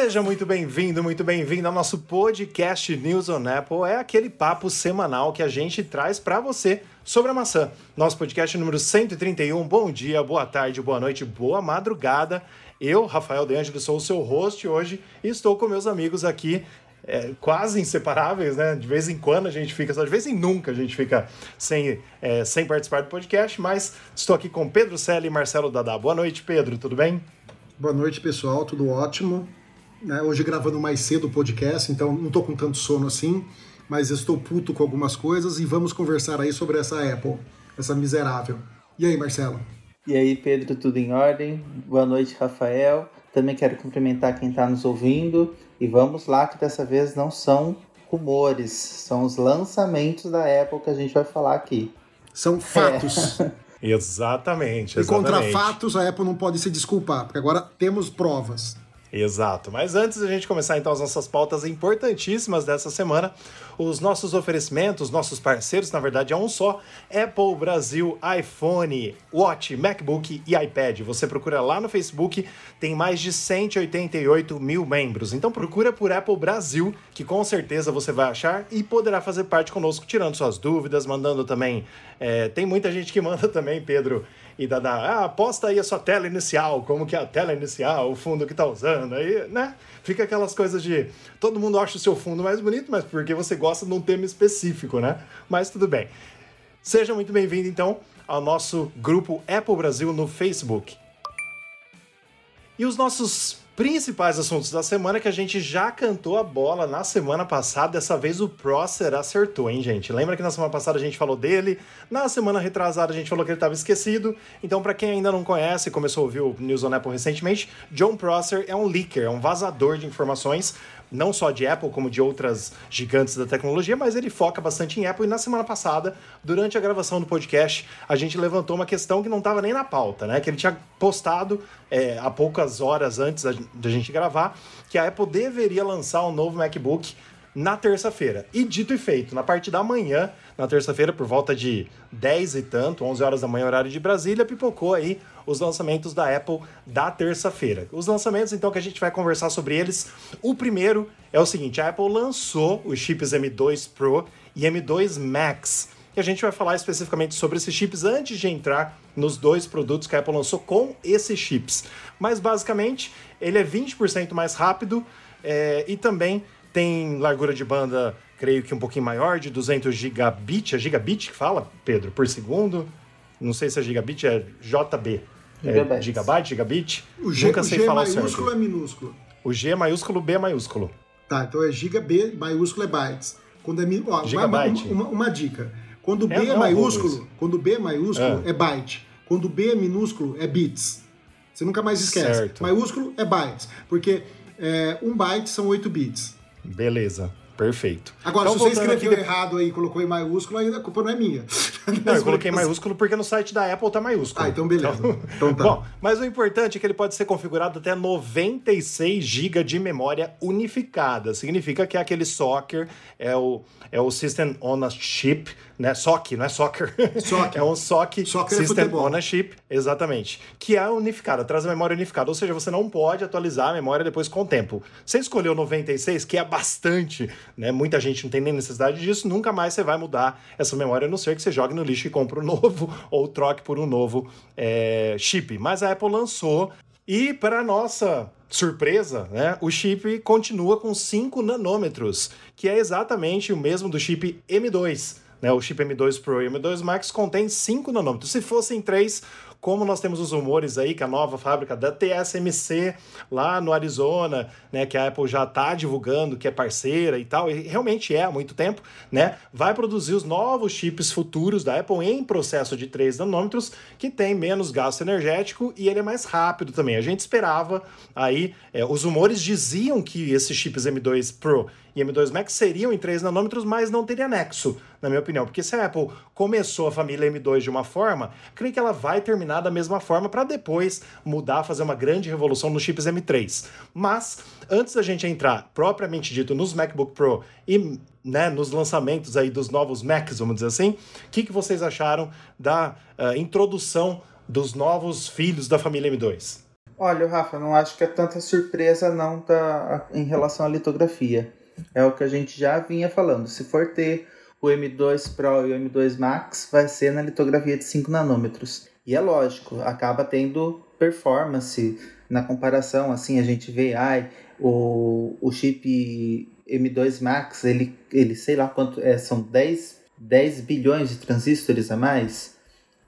Seja muito bem-vindo, muito bem-vindo ao nosso podcast News on Apple. É aquele papo semanal que a gente traz para você sobre a maçã. Nosso podcast número 131. Bom dia, boa tarde, boa noite, boa madrugada. Eu, Rafael De Angelo, sou o seu host hoje e estou com meus amigos aqui é, quase inseparáveis, né? De vez em quando a gente fica, só de vez em nunca a gente fica sem, é, sem participar do podcast, mas estou aqui com Pedro Selle e Marcelo Dadá. Boa noite, Pedro, tudo bem? Boa noite, pessoal, tudo ótimo. Né, hoje gravando mais cedo o podcast, então não estou com tanto sono assim, mas estou puto com algumas coisas e vamos conversar aí sobre essa Apple, essa miserável. E aí, Marcelo? E aí, Pedro, tudo em ordem? Boa noite, Rafael. Também quero cumprimentar quem está nos ouvindo e vamos lá, que dessa vez não são rumores, são os lançamentos da Apple que a gente vai falar aqui. São fatos. É. exatamente, exatamente. E contra fatos a Apple não pode se desculpar, porque agora temos provas. Exato. Mas antes da gente começar então as nossas pautas importantíssimas dessa semana, os nossos oferecimentos, nossos parceiros, na verdade é um só: Apple Brasil, iPhone, Watch, MacBook e iPad. Você procura lá no Facebook, tem mais de 188 mil membros. Então procura por Apple Brasil, que com certeza você vai achar e poderá fazer parte conosco, tirando suas dúvidas, mandando também. É, tem muita gente que manda também, Pedro e da, ah, aposta aí a sua tela inicial, como que é a tela inicial, o fundo que tá usando, aí, né? Fica aquelas coisas de todo mundo acha o seu fundo mais bonito, mas porque você gosta de um tema específico, né? Mas tudo bem. Seja muito bem-vindo então ao nosso grupo Apple Brasil no Facebook. E os nossos principais assuntos da semana que a gente já cantou a bola na semana passada. Dessa vez o Prosser acertou, hein, gente? Lembra que na semana passada a gente falou dele? Na semana retrasada a gente falou que ele estava esquecido. Então, para quem ainda não conhece, começou a ouvir o News on Apple recentemente, John Prosser é um leaker, é um vazador de informações não só de Apple, como de outras gigantes da tecnologia, mas ele foca bastante em Apple. E na semana passada, durante a gravação do podcast, a gente levantou uma questão que não estava nem na pauta, né? Que ele tinha postado é, há poucas horas antes da gente gravar, que a Apple deveria lançar um novo MacBook na terça-feira. E dito e feito, na parte da manhã, na terça-feira, por volta de 10 e tanto, 11 horas da manhã, horário de Brasília, pipocou aí os lançamentos da Apple da terça-feira. Os lançamentos, então, que a gente vai conversar sobre eles. O primeiro é o seguinte: a Apple lançou os chips M2 Pro e M2 Max. E a gente vai falar especificamente sobre esses chips antes de entrar nos dois produtos que a Apple lançou com esses chips. Mas basicamente, ele é 20% mais rápido é, e também tem largura de banda, creio que um pouquinho maior, de 200 gigabit. É gigabit que fala, Pedro, por segundo? Não sei se é gigabit, é JB. É gigabyte, gigabit? O G, Nunca o sei G falar maiúsculo certo. é minúsculo? O G é maiúsculo, B é maiúsculo. Tá, então é giga, B maiúsculo é bytes. Quando é ó, Gigabyte. Uma, uma, uma, dica. Quando B é, é maiúsculo, quando B é maiúsculo é. é byte. Quando B é minúsculo é bits. Você nunca mais esquece. Certo. Maiúsculo é bytes, porque é, um byte são 8 bits. Beleza. Perfeito. Agora, então, se você escreveu aqui... errado aí e colocou em maiúsculo, aí a culpa não é minha. Não, eu coloquei maiúsculo porque no site da Apple tá maiúsculo. Ah, então beleza. Então, então tá. Bom, mas o importante é que ele pode ser configurado até 96 GB de memória unificada. Significa que é aquele soccer, é o, é o System on a Chip, né? SOC, não é soccer. Soccer. é um SOC soccer é System é Chip, exatamente. Que é unificada, traz a memória unificada. Ou seja, você não pode atualizar a memória depois com o tempo. Você escolheu 96, que é bastante, né? Muita gente não tem nem necessidade disso, nunca mais você vai mudar essa memória, a não ser que você jogue no lixo e compre um novo ou troque por um novo é, chip. Mas a Apple lançou e, para nossa surpresa, né, o chip continua com 5 nanômetros, que é exatamente o mesmo do chip M2. Né, o chip M2 Pro e M2 Max contém 5 nanômetros. Se fossem 3, como nós temos os rumores aí que a nova fábrica da TSMC lá no Arizona, né, que a Apple já está divulgando que é parceira e tal, e realmente é há muito tempo, né, vai produzir os novos chips futuros da Apple em processo de 3 nanômetros, que tem menos gasto energético e ele é mais rápido também. A gente esperava aí, é, os rumores diziam que esses chips M2 Pro e M2 Max seriam em 3 nanômetros, mas não teria nexo, na minha opinião. Porque se a Apple começou a família M2 de uma forma, creio que ela vai terminar da mesma forma para depois mudar, fazer uma grande revolução nos chips M3. Mas, antes da gente entrar, propriamente dito, nos MacBook Pro e né, nos lançamentos aí dos novos Macs, vamos dizer assim, o que, que vocês acharam da uh, introdução dos novos filhos da família M2? Olha, Rafa, não acho que é tanta surpresa não tá, em relação à litografia. É o que a gente já vinha falando. Se for ter o M2 Pro e o M2 Max, vai ser na litografia de 5 nanômetros. E é lógico, acaba tendo performance na comparação. Assim, a gente vê, ai, o, o chip M2 Max, ele, ele sei lá quanto, é, são 10, 10 bilhões de transistores a mais.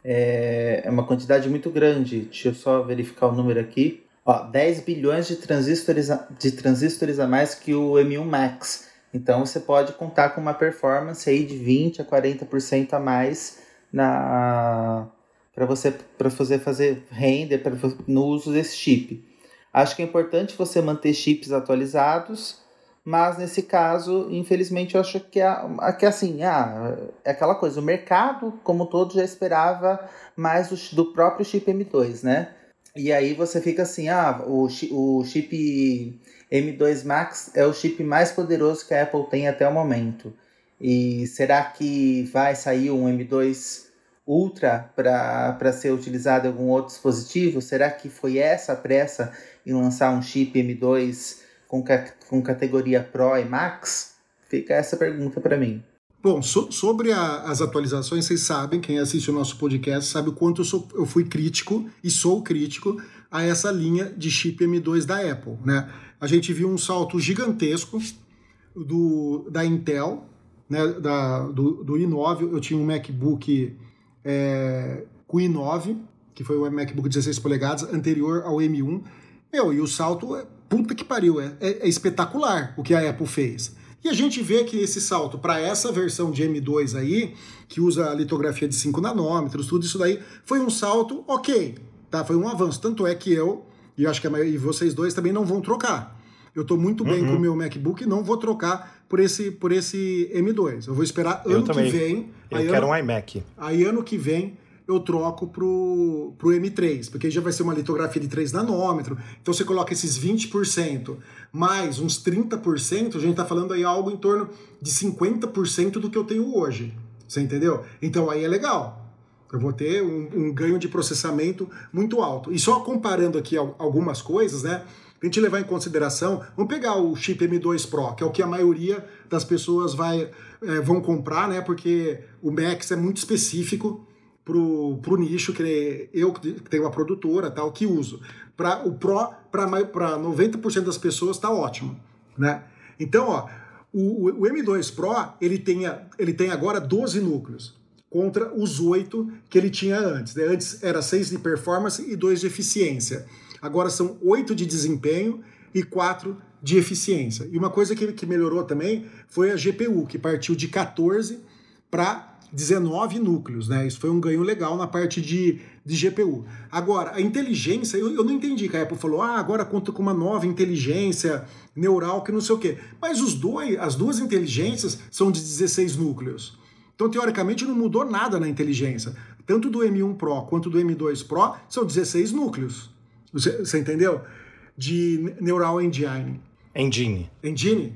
É, é uma quantidade muito grande. Deixa eu só verificar o número aqui. Ó, 10 bilhões de transistores, a, de transistores a mais que o M1 Max. Então você pode contar com uma performance aí de 20 a 40% a mais na para você para fazer fazer render pra, no uso desse chip. Acho que é importante você manter chips atualizados mas nesse caso, infelizmente, eu acho que é, que é assim, ah, é aquela coisa, o mercado, como todo, já esperava mais do, do próprio chip M2, né? E aí você fica assim, ah, o, o chip M2 Max é o chip mais poderoso que a Apple tem até o momento. E será que vai sair um M2 Ultra para ser utilizado em algum outro dispositivo? Será que foi essa a pressa em lançar um chip M2 com, com categoria Pro e Max? Fica essa pergunta para mim. Bom, so, sobre a, as atualizações, vocês sabem, quem assiste o nosso podcast sabe o quanto eu, sou, eu fui crítico e sou crítico a essa linha de chip M2 da Apple. Né? A gente viu um salto gigantesco do, da Intel, né, da, do, do i9. Eu tinha um MacBook é, com i9, que foi o MacBook 16 polegadas, anterior ao M1. Meu, e o salto é puta que pariu, é, é, é espetacular o que a Apple fez. E a gente vê que esse salto para essa versão de M2 aí, que usa a litografia de 5 nanômetros, tudo isso daí, foi um salto ok, tá? Foi um avanço. Tanto é que eu, e acho que a maioria, e vocês dois também não vão trocar. Eu estou muito bem uhum. com o meu MacBook e não vou trocar por esse, por esse M2. Eu vou esperar ano que vem. Eu quero ano, um iMac. Aí ano que vem eu troco pro, pro M3, porque já vai ser uma litografia de 3 nanômetros. Então você coloca esses 20% mais uns 30%, a gente está falando aí algo em torno de 50% do que eu tenho hoje. Você entendeu? Então aí é legal. Eu vou ter um, um ganho de processamento muito alto. E só comparando aqui algumas coisas, né? a gente levar em consideração, vamos pegar o chip M2 Pro, que é o que a maioria das pessoas vai, é, vão comprar, né? Porque o Max é muito específico pro, pro nicho que eu que tenho uma produtora tal que uso. Para o Pro, para 90% das pessoas está ótimo, né? Então, ó, o, o, M2 Pro, ele tem, ele tem agora 12 núcleos contra os 8 que ele tinha antes. Né? Antes era 6 de performance e 2 de eficiência. Agora são 8 de desempenho e 4 de eficiência. E uma coisa que, que melhorou também foi a GPU, que partiu de 14 para 19 núcleos, né? Isso foi um ganho legal na parte de, de GPU. Agora, a inteligência, eu, eu não entendi que a Apple falou, ah, agora conta com uma nova inteligência neural que não sei o quê. Mas os dois, as duas inteligências são de 16 núcleos. Então, teoricamente, não mudou nada na inteligência. Tanto do M1 Pro quanto do M2 Pro são 16 núcleos. Você, você entendeu? De Neural Engine. Engine. Engine?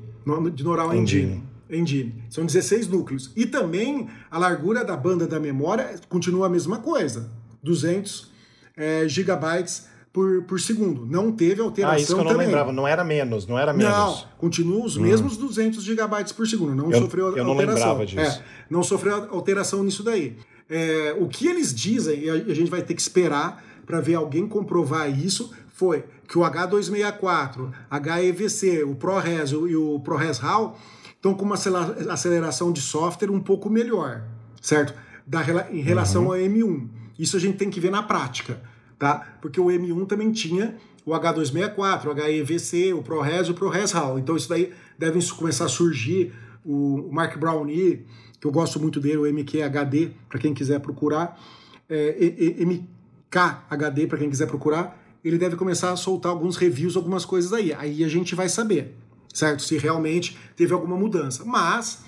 De Neural Engine. Engine. Engine. São 16 núcleos. E também a largura da banda da memória continua a mesma coisa, 200 é, gigabytes por, por segundo. Não teve alteração Ah, isso que eu não também. lembrava, não era menos, não era menos. Não, continua os hum. mesmos 200 gigabytes por segundo, não eu, sofreu eu alteração. Eu não lembrava disso. É, não sofreu alteração nisso daí. É, o que eles dizem, e a gente vai ter que esperar para ver alguém comprovar isso, foi que o H264, HEVC, o ProRes e o ProRes RAW estão com uma aceleração de software um pouco melhor, certo? Da, em relação uhum. ao M1. Isso a gente tem que ver na prática, tá? Porque o M1 também tinha o H264, o HEVC, o ProRes e o ProRes RAW. Então isso daí deve começar a surgir o Mark Brownie, que eu gosto muito dele, o MQHD, para quem quiser procurar, é, MKHD, para quem quiser procurar, ele deve começar a soltar alguns reviews, algumas coisas aí. Aí a gente vai saber certo? Se realmente teve alguma mudança. Mas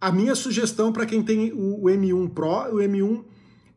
a minha sugestão para quem tem o, M1 Pro o M1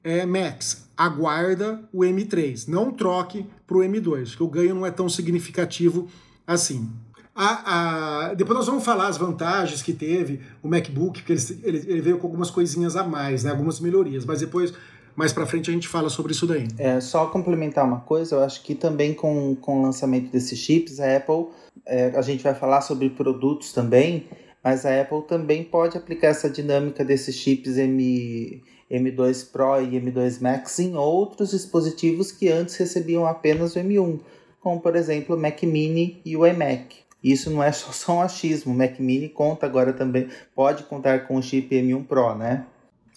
é, Max, aguarda o M3, não troque para o M2, que o ganho não é tão significativo assim. A, a, depois nós vamos falar as vantagens que teve o MacBook, porque ele, ele, ele veio com algumas coisinhas a mais, né, algumas melhorias, mas depois mais para frente a gente fala sobre isso daí. É, só complementar uma coisa, eu acho que também com, com o lançamento desses chips, a Apple, é, a gente vai falar sobre produtos também, mas a Apple também pode aplicar essa dinâmica desses chips M, M2 Pro e M2 Max em outros dispositivos que antes recebiam apenas o M1, como por exemplo o Mac Mini e o iMac. Isso não é só um achismo, o Mac Mini conta agora também, pode contar com o chip M1 Pro, né?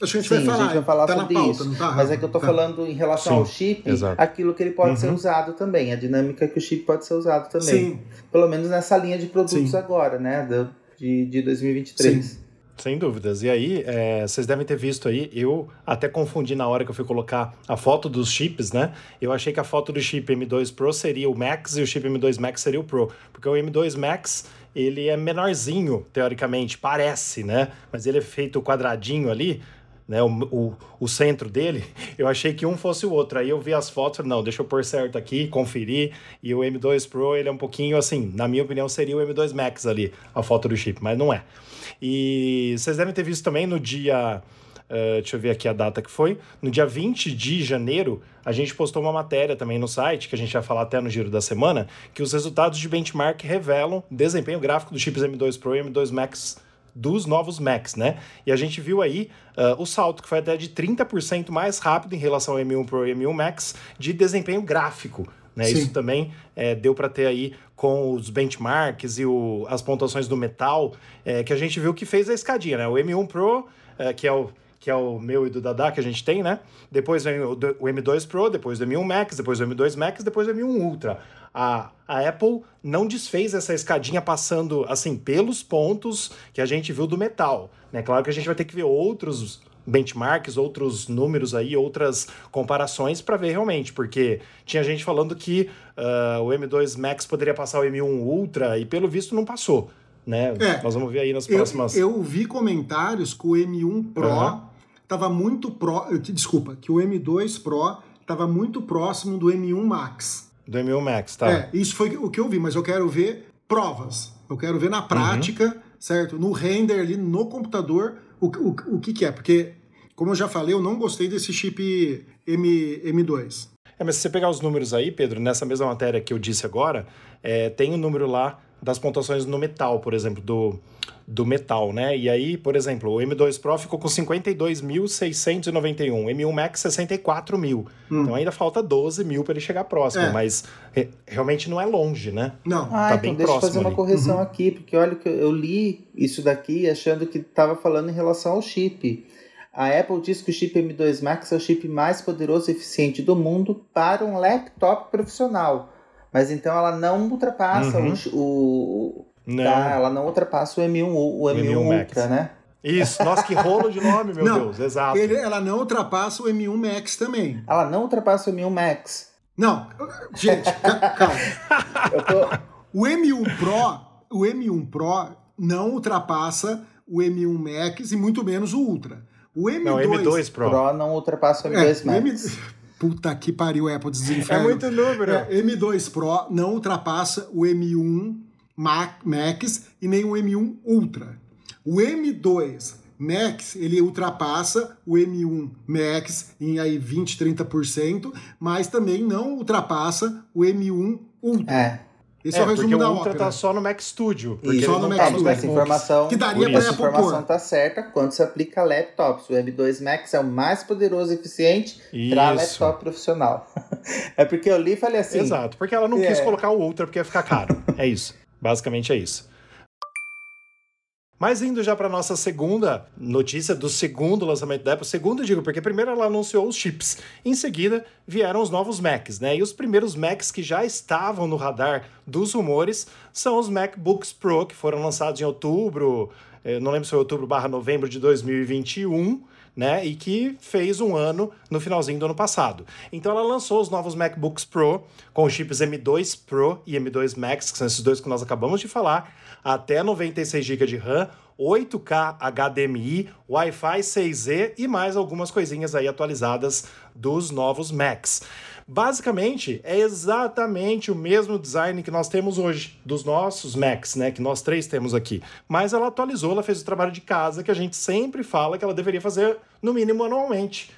Acho que a gente, Sim, vai, falar, a gente vai falar tá sobre pauta, isso. Tá, mas é que eu tô tá. falando em relação Sim, ao chip, exato. aquilo que ele pode uhum. ser usado também, a dinâmica que o chip pode ser usado também. Sim. Pelo menos nessa linha de produtos Sim. agora, né? De, de 2023. Sim. Sem dúvidas. E aí, é, vocês devem ter visto aí, eu até confundi na hora que eu fui colocar a foto dos chips, né? Eu achei que a foto do chip M2 Pro seria o Max e o chip M2 Max seria o Pro. Porque o M2 Max, ele é menorzinho, teoricamente, parece, né? Mas ele é feito quadradinho ali, né, o, o, o, centro dele, eu achei que um fosse o outro. Aí eu vi as fotos, não, deixa eu pôr certo aqui, conferir. E o M2 Pro, ele é um pouquinho assim, na minha opinião, seria o M2 Max ali, a foto do chip, mas não é. E vocês devem ter visto também no dia. Uh, deixa eu ver aqui a data que foi. No dia 20 de janeiro, a gente postou uma matéria também no site, que a gente vai falar até no giro da semana, que os resultados de benchmark revelam desempenho gráfico dos chips M2 Pro e M2 Max dos novos Macs, né? E a gente viu aí uh, o salto, que foi até de 30% mais rápido em relação ao M1 Pro e M1 Max de desempenho gráfico. Né? Isso também é, deu para ter aí com os benchmarks e o, as pontuações do metal, é, que a gente viu que fez a escadinha, né? O M1 Pro, é, que é o que é o meu e do Dada que a gente tem, né? Depois vem o, o M2 Pro, depois o M1 Max, depois o M2 Max, depois o M1 Ultra. A, a Apple não desfez essa escadinha passando assim pelos pontos que a gente viu do metal, né? Claro que a gente vai ter que ver outros benchmarks, outros números aí, outras comparações para ver realmente, porque tinha gente falando que uh, o M2 Max poderia passar o M1 Ultra e pelo visto não passou, né? É, Nós vamos ver aí nas próximas. Eu, eu vi comentários que o M1 Pro estava uhum. muito pró, desculpa, que o M2 Pro estava muito próximo do M1 Max. Do M1 Max, tá? É, isso foi o que eu vi, mas eu quero ver provas. Eu quero ver na prática, uhum. certo? No render ali no computador o, o, o que, que é, porque, como eu já falei, eu não gostei desse chip M, M2. É, mas se você pegar os números aí, Pedro, nessa mesma matéria que eu disse agora, é, tem o um número lá das pontuações no metal, por exemplo, do, do metal, né? E aí, por exemplo, o M2 Pro ficou com 52.691, M1 Max 64 mil. Hum. Então ainda falta 12 mil para ele chegar próximo, é. mas re, realmente não é longe, né? Não. Ah, tá então bem deixa eu fazer ali. uma correção uhum. aqui, porque olha que eu li isso daqui achando que estava falando em relação ao chip. A Apple diz que o chip M2 Max é o chip mais poderoso e eficiente do mundo para um laptop profissional. Mas então ela não ultrapassa uhum. o, o não. Tá, ela não ultrapassa o M1, o M1, M1 Ultra, Max. né? Isso, nossa, que rolo de nome, meu não, Deus, exato. Ele, ela não ultrapassa o M1 Max também. Ela não ultrapassa o M1 Max. Não, gente, calma. Tô... O M1 Pro, o M1 Pro não ultrapassa o M1 Max e muito menos o Ultra. O M2, não, M2 Pro. Pro não ultrapassa o M2 é, Max. M... Puta que pariu, Apple desinferno. É muito número. É, M2 Pro não ultrapassa o M1 Max e nem o M1 Ultra. O M2 Max, ele ultrapassa o M1 Max em aí 20, 30%, mas também não ultrapassa o M1 Ultra. É. Esse é, é o resumo da o Ultra tá só no Mac Studio. Porque só no Mac tá, Studio. Essa informação, que daria para essa informação tá certa quando se aplica a laptops. O M2 Max é o mais poderoso e eficiente para laptop profissional. é porque eu li e falei assim... Exato, porque ela não é. quis colocar o Ultra porque ia ficar caro. é isso. Basicamente é isso. Mas indo já para nossa segunda notícia do segundo lançamento da Apple, segundo digo, porque primeiro ela anunciou os chips, em seguida vieram os novos Macs, né? E os primeiros Macs que já estavam no radar dos rumores são os MacBooks Pro, que foram lançados em outubro, eh, não lembro se foi outubro barra novembro de 2021, né? E que fez um ano no finalzinho do ano passado. Então ela lançou os novos MacBooks Pro com os chips M2 Pro e M2 Max, que são esses dois que nós acabamos de falar, até 96 GB de RAM, 8K HDMI, Wi-Fi 6E e mais algumas coisinhas aí atualizadas dos novos Macs. Basicamente, é exatamente o mesmo design que nós temos hoje, dos nossos Macs, né? Que nós três temos aqui. Mas ela atualizou, ela fez o trabalho de casa que a gente sempre fala que ela deveria fazer, no mínimo, anualmente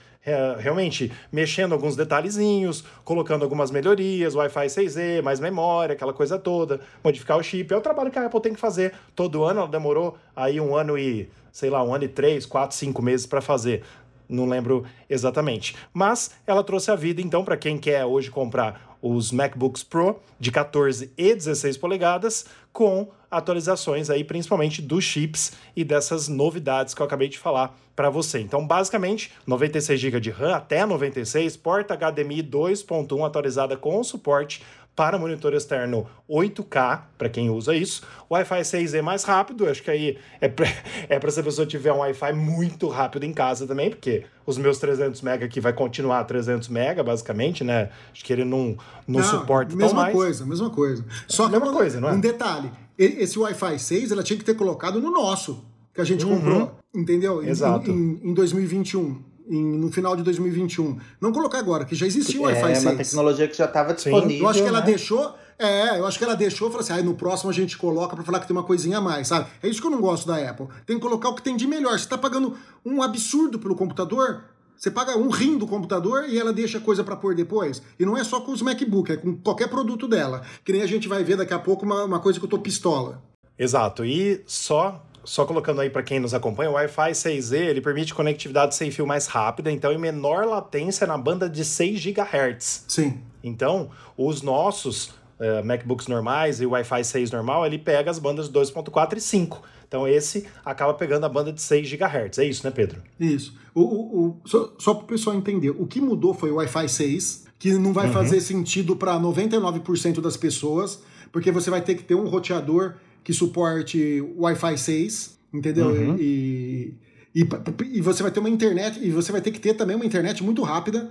realmente mexendo alguns detalhezinhos, colocando algumas melhorias, Wi-Fi 6E, mais memória, aquela coisa toda, modificar o chip. É o trabalho que a Apple tem que fazer todo ano. Ela demorou aí um ano e, sei lá, um ano e três, quatro, cinco meses para fazer não lembro exatamente. Mas ela trouxe a vida, então, para quem quer hoje comprar os MacBooks Pro de 14 e 16 polegadas, com atualizações aí, principalmente dos chips e dessas novidades que eu acabei de falar para você. Então, basicamente, 96 GB de RAM até 96, porta HDMI 2.1 atualizada com suporte para monitor externo 8K, para quem usa isso. Wi-Fi 6 é mais rápido, acho que aí é para é se a pessoa tiver um Wi-Fi muito rápido em casa também, porque os meus 300 MB aqui vai continuar 300 MB, basicamente, né? Acho que ele não, não, não suporta mesma tão mais. Mesma coisa, mesma coisa. Só mesma que coisa, não é? Um detalhe, esse Wi-Fi 6 ela tinha que ter colocado no nosso, que a gente uhum. comprou, entendeu? Exato. Em, em, em 2021 em, no final de 2021. Não colocar agora, que já existia o é, Wi-Fi 6. É uma tecnologia que já estava disponível. Sim. Eu acho que ela né? deixou. É, eu acho que ela deixou e falou assim: ah, no próximo a gente coloca para falar que tem uma coisinha a mais, sabe? É isso que eu não gosto da Apple. Tem que colocar o que tem de melhor. Você está pagando um absurdo pelo computador, você paga um rim do computador e ela deixa coisa para pôr depois. E não é só com os MacBook, é com qualquer produto dela. Que nem a gente vai ver daqui a pouco uma, uma coisa que eu tô pistola. Exato. E só só colocando aí para quem nos acompanha, o Wi-Fi 6E ele permite conectividade sem fio mais rápida, então em menor latência na banda de 6 GHz. Sim. Então, os nossos uh, MacBooks normais e o Wi-Fi 6 normal, ele pega as bandas 2.4 e 5. Então esse acaba pegando a banda de 6 GHz. É isso, né, Pedro? Isso. O, o, o só só para o pessoal entender, o que mudou foi o Wi-Fi 6, que não vai uhum. fazer sentido para 99% das pessoas, porque você vai ter que ter um roteador que suporte Wi-Fi 6, entendeu? Uhum. E, e, e, você vai ter uma internet, e você vai ter que ter também uma internet muito rápida,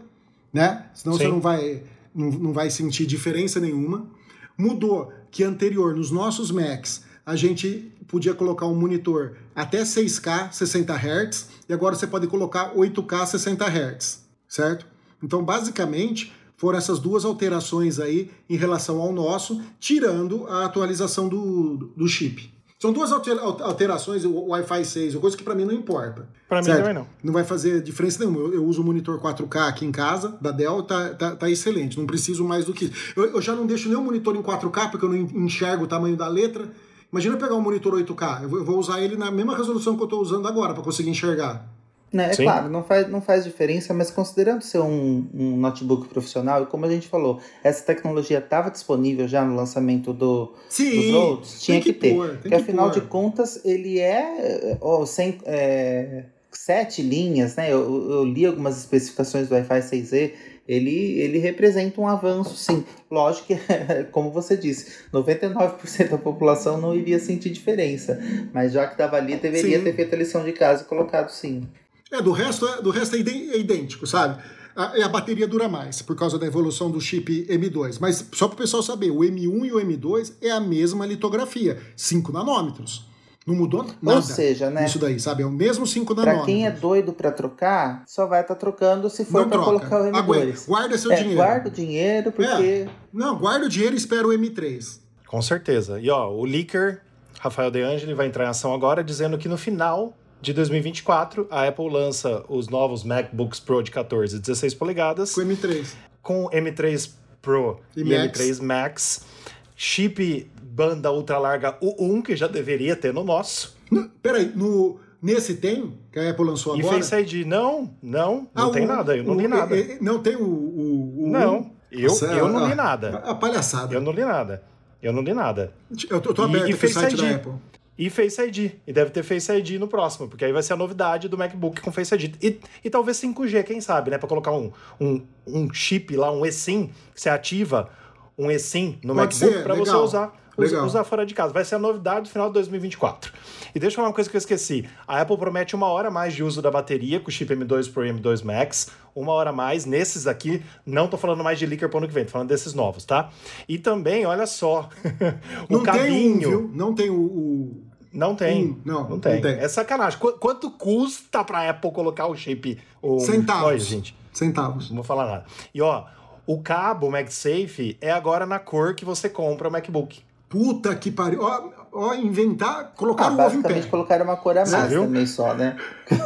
né? Senão Sim. você não vai, não, não vai sentir diferença nenhuma. Mudou que anterior, nos nossos Macs, a gente podia colocar um monitor até 6K 60 Hz e agora você pode colocar 8K 60 Hz, certo? Então, basicamente, foram essas duas alterações aí em relação ao nosso, tirando a atualização do, do chip. São duas alterações, o Wi-Fi 6, coisa que para mim não importa. Para mim também não. Não vai fazer diferença nenhuma. Eu, eu uso o monitor 4K aqui em casa, da Dell, tá, tá, tá excelente. Não preciso mais do que isso. Eu, eu, já não deixo o monitor em 4K, porque eu não enxergo o tamanho da letra. Imagina eu pegar um monitor 8K. Eu vou, eu vou usar ele na mesma resolução que eu estou usando agora, para conseguir enxergar. Né, é Sim. claro, não faz, não faz diferença, mas considerando ser um, um notebook profissional, e como a gente falou, essa tecnologia estava disponível já no lançamento do, Sim, dos tinha que, que ter. Pôr, porque afinal pôr. de contas, ele é, ó, sem, é, sete linhas, né? Eu, eu li algumas especificações do Wi-Fi 6E, ele, ele representa um avanço, sim. Lógico que, como você disse, 99% da população não iria sentir diferença, mas já que estava ali, deveria sim. ter feito a lição de casa e colocado sim. É, do resto, é, do resto é, é idêntico, sabe? A, a bateria dura mais por causa da evolução do chip M2. Mas só para o pessoal saber, o M1 e o M2 é a mesma litografia, 5 nanômetros. Não mudou nada. Ou seja, né? Isso daí, sabe? É o mesmo 5 nanômetros. Pra quem é doido para trocar, só vai estar tá trocando se for para colocar o M2. Aguenta. Guarda seu é, dinheiro. Guarda o dinheiro, porque. É. Não, guarda o dinheiro e espera o M3. Com certeza. E ó, o leaker, Rafael De Angeli, vai entrar em ação agora dizendo que no final de 2024, a Apple lança os novos MacBooks Pro de 14 e 16 polegadas. Com M3. Com M3 Pro e, e Max. M3 Max. Chip banda ultra larga U1, que já deveria ter no nosso. Não, peraí, no, nesse tem? Que a Apple lançou agora? E Face ID, não, não, não ah, tem o, nada, eu não o, li nada. É, não tem o. o, o não, eu, Nossa, eu não a, li nada. A, a, palhaçada. Eu não li nada. Eu não li nada. Eu tô, tô aberto e, e site ID. da Apple e Face ID. E deve ter Face ID no próximo, porque aí vai ser a novidade do MacBook com Face ID. E, e talvez 5G, quem sabe, né? Para colocar um, um, um chip lá, um eSIM, que você ativa um eSIM no Pode MacBook para você usar, usar, usar fora de casa. Vai ser a novidade do final de 2024. E deixa eu falar uma coisa que eu esqueci. A Apple promete uma hora mais de uso da bateria com o chip M2 Pro e M2 Max. Uma hora mais. Nesses aqui, não tô falando mais de Leaker pro ano que vem, tô falando desses novos, tá? E também, olha só, o não cabinho... Tem um, viu? Não tem o... o... Não tem. não, não tem. não, tem. É sacanagem. Qu quanto custa pra Apple colocar o chip? O... Centavos. Olha, gente. Centavos. Não vou falar nada. E ó, o cabo MagSafe é agora na cor que você compra o MacBook. Puta que pariu. Ó, ó inventar, colocar ah, o ovo em pé. colocaram uma cor a mais também só, né?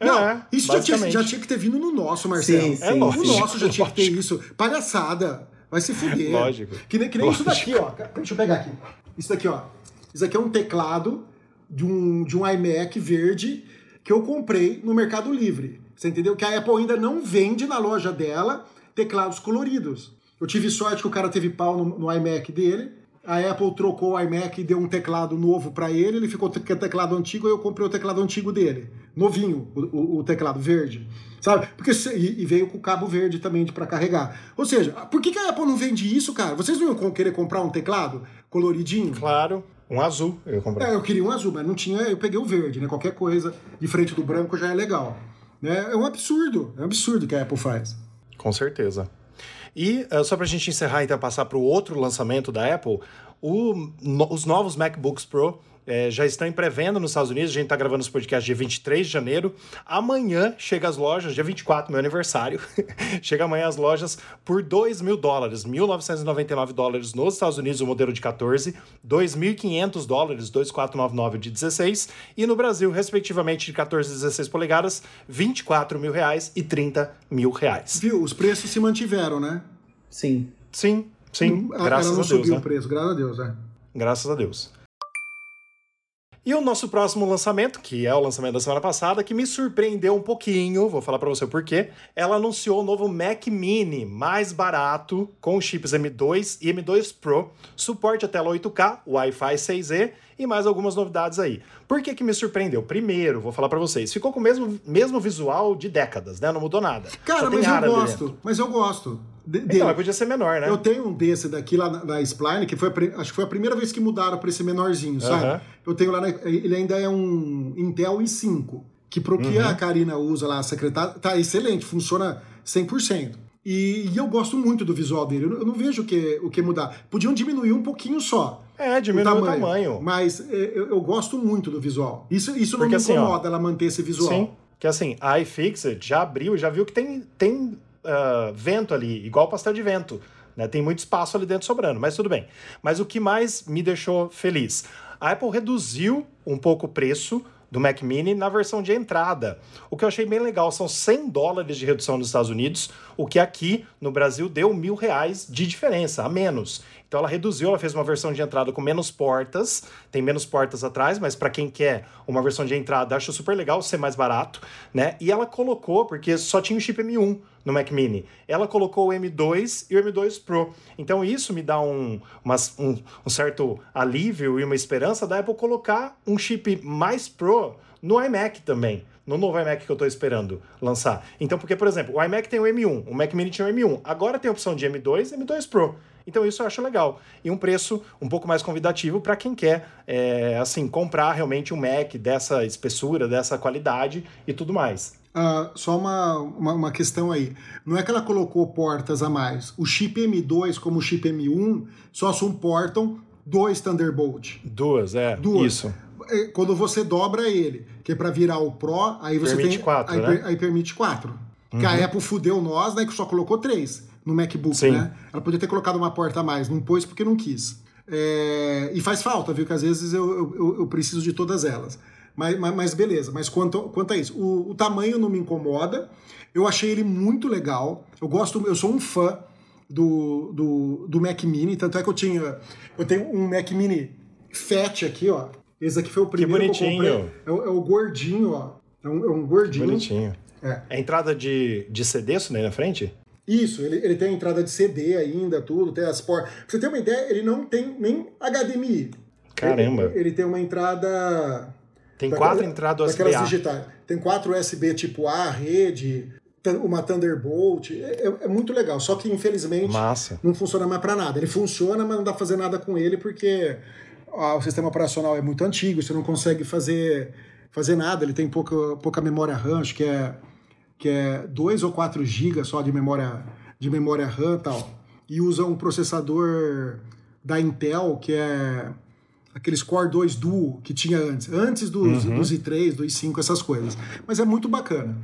Não, é, isso já tinha, já tinha, que ter vindo no nosso, Marcelo. Sim, sim, é lógico. No nosso já tinha que ter isso. Palhaçada. Vai se fuder. Lógico. Que nem, que nem isso daqui, ó. Deixa eu pegar aqui. Isso daqui, ó. Isso aqui é um teclado de um, de um iMac verde que eu comprei no Mercado Livre. Você entendeu? Que a Apple ainda não vende na loja dela teclados coloridos. Eu tive sorte que o cara teve pau no, no iMac dele. A Apple trocou o iMac e deu um teclado novo para ele. Ele ficou com o teclado antigo e eu comprei o teclado antigo dele. Novinho, o, o, o teclado verde. Sabe? Porque, e, veio com o cabo verde também para carregar. Ou seja, por que, que a Apple não vende isso, cara? Vocês não iam querer comprar um teclado coloridinho? Claro. Um azul, eu comprei. É, eu queria um azul, mas não tinha, eu peguei o verde, né? Qualquer coisa de frente do branco já é legal. Né? É um absurdo, é um absurdo que a Apple faz. Com certeza. E uh, só para a gente encerrar, então, passar para o outro lançamento da Apple, o, no, os novos MacBooks Pro é, já estão em pré-venda nos Estados Unidos. A gente está gravando esse podcast dia 23 de janeiro. Amanhã chega às lojas, dia 24, meu aniversário. chega amanhã às lojas por 2 mil dólares, 1.999 dólares nos Estados Unidos, o modelo de 14, 2.500 dólares, 2.499 de 16, e no Brasil, respectivamente, de 14 e 16 polegadas, 24 mil reais e 30 mil reais. Viu? Os preços se mantiveram, né? Sim. Sim, sim. graças Ela não a Deus. subiu né? o preço, graças a Deus, é. Graças a Deus. E o nosso próximo lançamento, que é o lançamento da semana passada, que me surpreendeu um pouquinho, vou falar para você o porquê. Ela anunciou o novo Mac Mini, mais barato, com chips M2 e M2 Pro, suporte a tela 8K, Wi-Fi 6E e mais algumas novidades aí. Por que que me surpreendeu? Primeiro, vou falar para vocês, ficou com o mesmo, mesmo visual de décadas, né? Não mudou nada. Cara, mas eu gosto, mas eu gosto. De, então, mas podia ser menor, né? Eu tenho um desse daqui lá na, na Spline, que foi a, acho que foi a primeira vez que mudaram para esse menorzinho, sabe? Uhum. Eu tenho lá, na, ele ainda é um Intel i5, que pro que uhum. a Karina usa lá, a secretária, tá excelente, funciona 100%. E, e eu gosto muito do visual dele, eu, eu não vejo o que, o que mudar. Podiam diminuir um pouquinho só. É, diminuir o tamanho. O tamanho. Mas é, eu, eu, gosto muito do visual. Isso, isso não Porque, me assim, incomoda assim, ela manter esse visual. Sim, que assim, a iFixit já abriu, já viu que tem, tem uh, vento ali, igual pastel de vento. Né? Tem muito espaço ali dentro sobrando, mas tudo bem. Mas o que mais me deixou feliz? A Apple reduziu um pouco o preço do Mac Mini na versão de entrada. O que eu achei bem legal são 100 dólares de redução nos Estados Unidos, o que aqui no Brasil deu mil reais de diferença, a menos. Então ela reduziu, ela fez uma versão de entrada com menos portas, tem menos portas atrás, mas para quem quer uma versão de entrada, acho super legal ser mais barato, né? E ela colocou, porque só tinha o chip M1 no Mac Mini, ela colocou o M2 e o M2 Pro. Então isso me dá um, uma, um, um certo alívio e uma esperança da Apple colocar um chip mais Pro no iMac também no novo iMac que eu estou esperando lançar. Então, porque, por exemplo, o iMac tem o M1, o Mac Mini tinha o M1, agora tem a opção de M2 e M2 Pro. Então isso eu acho legal. E um preço um pouco mais convidativo para quem quer, é, assim, comprar realmente um Mac dessa espessura, dessa qualidade e tudo mais. Uh, só uma, uma, uma, questão aí. Não é que ela colocou portas a mais. O chip M2 como o chip M1 só suportam dois Thunderbolt. Duas, é. Duas. Isso. É, quando você dobra ele, que é para virar o Pro, aí você permite tem. Quatro, aí, né? aí permite quatro. Uhum. Que a Apple fudeu nós, né? Que só colocou três no MacBook, Sim. né? Ela podia ter colocado uma porta a mais, não pôs porque não quis. É... E faz falta, viu? Que às vezes eu, eu, eu preciso de todas elas. Mas, mas, mas, beleza, mas quanto, quanto a isso, o, o, tamanho não me incomoda. Eu achei ele muito legal. Eu gosto, eu sou um fã do, do, do Mac Mini, tanto é que eu tinha. Eu tenho um Mac Mini Fat aqui, ó. Esse aqui foi o primeiro que, bonitinho. que eu comprei. É, o, é o gordinho, ó. É um, é um gordinho. Que bonitinho. É. é entrada de, de CD isso daí na frente? Isso, ele, ele tem entrada de CD ainda, tudo, tem as portas. Pra você ter uma ideia, ele não tem nem HDMI. Caramba. Ele, ele tem uma entrada. Tem quatro entradas USB. Daquelas digitais. Tem quatro USB tipo A, rede, uma Thunderbolt. É, é, é muito legal. Só que, infelizmente, Massa. não funciona mais para nada. Ele funciona, mas não dá pra fazer nada com ele porque ó, o sistema operacional é muito antigo, você não consegue fazer, fazer nada. Ele tem pouca, pouca memória RAM, acho que é que é 2 ou 4 GB só de memória, de memória RAM e tal, e usa um processador da Intel, que é aqueles Core 2 Duo que tinha antes, antes dos, uhum. dos i3, do i5, essas coisas. Mas é muito bacana.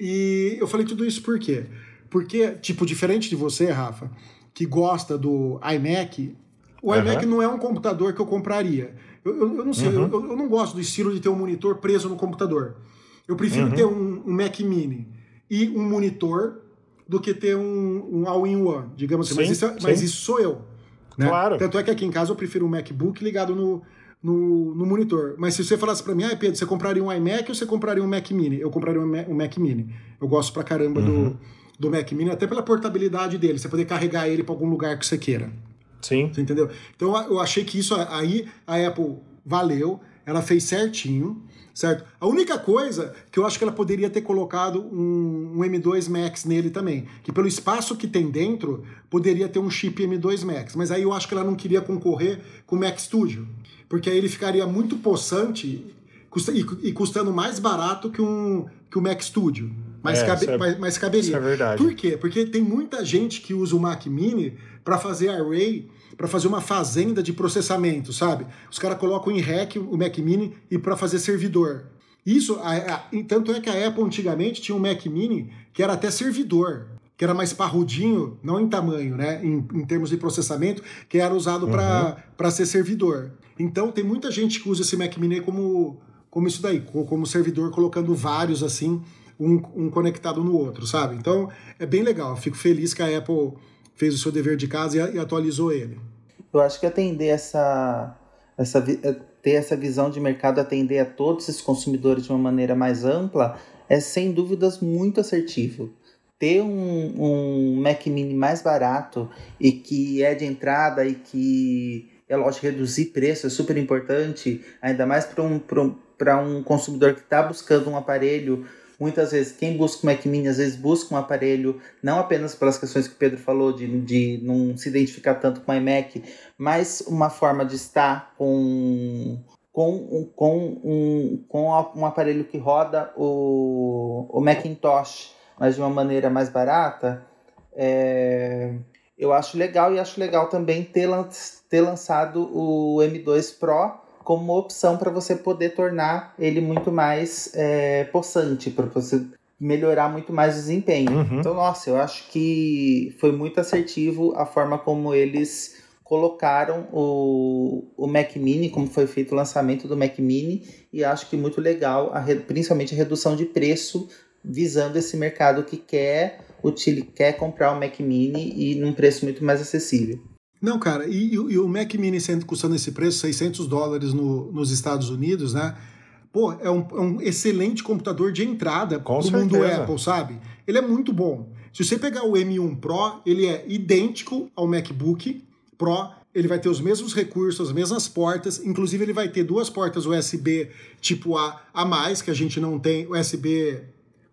E eu falei tudo isso por quê? Porque, tipo, diferente de você, Rafa, que gosta do iMac, o uhum. iMac não é um computador que eu compraria. Eu, eu, eu não sei, uhum. eu, eu, não gosto do estilo de ter um monitor preso no computador. Eu prefiro uhum. ter um, um, Mac Mini e um monitor do que ter um, um all-in-one, digamos assim. Sim, mas, isso, mas, isso, sou eu. Né? Claro. Tanto é que aqui em casa eu prefiro um MacBook ligado no, no, no monitor. Mas se você falasse para mim, ah, Pedro, você compraria um iMac ou você compraria um Mac Mini? Eu compraria um Mac, um Mac Mini. Eu gosto pra caramba uhum. do, do Mac Mini, até pela portabilidade dele, você poder carregar ele para algum lugar que você queira. Sim. Você entendeu? Então eu achei que isso aí a Apple valeu, ela fez certinho certo? A única coisa que eu acho que ela poderia ter colocado um, um, M2 Max nele também, que pelo espaço que tem dentro, poderia ter um chip M2 Max, mas aí eu acho que ela não queria concorrer com o Mac Studio, porque aí ele ficaria muito possante e, e, custando mais barato que, um, que o Mac Studio. Mas, é, cabe, é, mas, mas caberia. Isso é verdade. Por quê? Porque tem muita gente que usa o Mac Mini para fazer array para fazer uma fazenda de processamento, sabe? Os caras colocam em REC o Mac Mini e para fazer servidor. Isso, a, a, tanto é que a Apple antigamente tinha um Mac Mini que era até servidor, que era mais parrudinho, não em tamanho, né? Em, em termos de processamento, que era usado uhum. para ser servidor. Então tem muita gente que usa esse Mac Mini como, como isso daí, como servidor, colocando vários assim, um, um conectado no outro, sabe? Então é bem legal. Fico feliz que a Apple fez o seu dever de casa e, e atualizou ele. Eu acho que atender essa, essa é, ter essa visão de mercado, atender a todos esses consumidores de uma maneira mais ampla, é sem dúvidas muito assertivo. Ter um, um Mac Mini mais barato e que é de entrada e que é lógico reduzir preço é super importante, ainda mais para um, um consumidor que está buscando um aparelho Muitas vezes, quem busca o Mac Mini, às vezes busca um aparelho, não apenas pelas questões que o Pedro falou, de, de não se identificar tanto com o iMac, mas uma forma de estar com, com, com, um, com um aparelho que roda o, o Macintosh, mas de uma maneira mais barata. É, eu acho legal e acho legal também ter, ter lançado o M2 Pro como uma opção para você poder tornar ele muito mais é, possante, para você melhorar muito mais o desempenho. Uhum. Então, nossa, eu acho que foi muito assertivo a forma como eles colocaram o, o Mac Mini, como foi feito o lançamento do Mac Mini, e acho que muito legal, a, principalmente a redução de preço, visando esse mercado que quer, util, quer comprar o Mac Mini e num preço muito mais acessível. Não, cara, e, e, o Mac Mini sendo custando esse preço, 600 dólares no, nos Estados Unidos, né? Pô, é um, é um excelente computador de entrada Com do mundo Apple, sabe? Ele é muito bom. Se você pegar o M1 Pro, ele é idêntico ao MacBook Pro, ele vai ter os mesmos recursos, as mesmas portas, inclusive ele vai ter duas portas USB tipo A a mais, que a gente não tem, USB,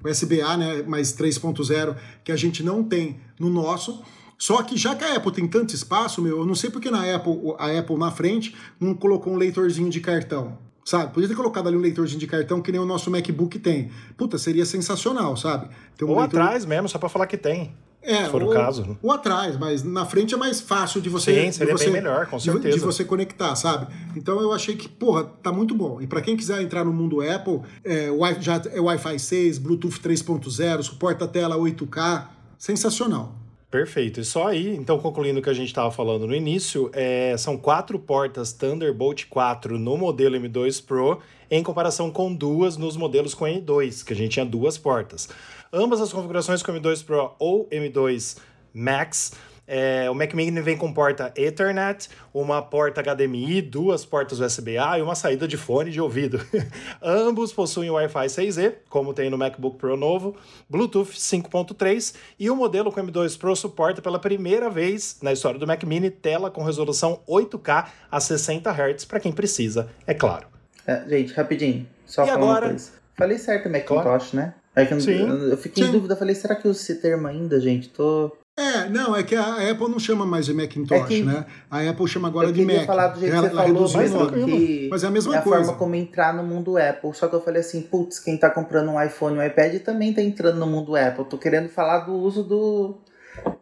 USB-A, né, mais 3.0, que a gente não tem no nosso. Só que já que a Apple tem tanto espaço, meu, eu não sei porque na Apple, a Apple na frente não colocou um leitorzinho de cartão. Sabe? Podia ter colocado ali um leitorzinho de cartão que nem o nosso MacBook tem. Puta, seria sensacional, sabe? Um ou leitor... atrás mesmo, só para falar que tem. É, se for ou, o caso. Ou atrás, mas na frente é mais fácil de você. Sim, seria você, bem melhor, com certeza. De, de, você conectar, sabe? Então eu achei que, porra, tá muito bom. E para quem quiser entrar no mundo Apple, é, já é Wi-Fi 6, Bluetooth 3.0, suporta tela 8K, sensacional. Perfeito. E só aí, então, concluindo o que a gente estava falando no início, é, ssão quatro portas Thunderbolt 4 no modelo M2 Pro, em comparação com duas nos modelos com M2, que a gente tinha duas portas. Ambas as configurações com M2 Pro ou M2 Max é, o Mac Mini vem com porta Ethernet, uma porta HDMI, duas portas USB-A e uma saída de fone de ouvido. Ambos possuem Wi-Fi 6E, como tem no MacBook Pro novo, Bluetooth 5.3 e o modelo com M2 Pro suporta pela primeira vez na história do Mac Mini tela com resolução 8K a 60 Hz para quem precisa, é claro. É, gente, rapidinho, só e agora? uma coisa. Falei certo Macintosh, claro. né? É eu, Sim. Eu, eu fiquei Sim. em dúvida, falei, será que eu uso esse termo ainda, gente? Tô é, não, é que a Apple não chama mais de Macintosh, é que, né? A Apple chama agora de Mac. falar do jeito ela, que você falou, mas, que mas é a mesma é coisa. a forma como entrar no mundo Apple. Só que eu falei assim, putz, quem tá comprando um iPhone um iPad também tá entrando no mundo Apple. Tô querendo falar do uso do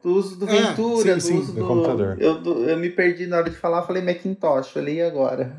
do uso do é, Ventura, sim, sim, do uso do, do computador. Eu, do, eu me perdi na hora de falar, falei Macintosh, falei e agora?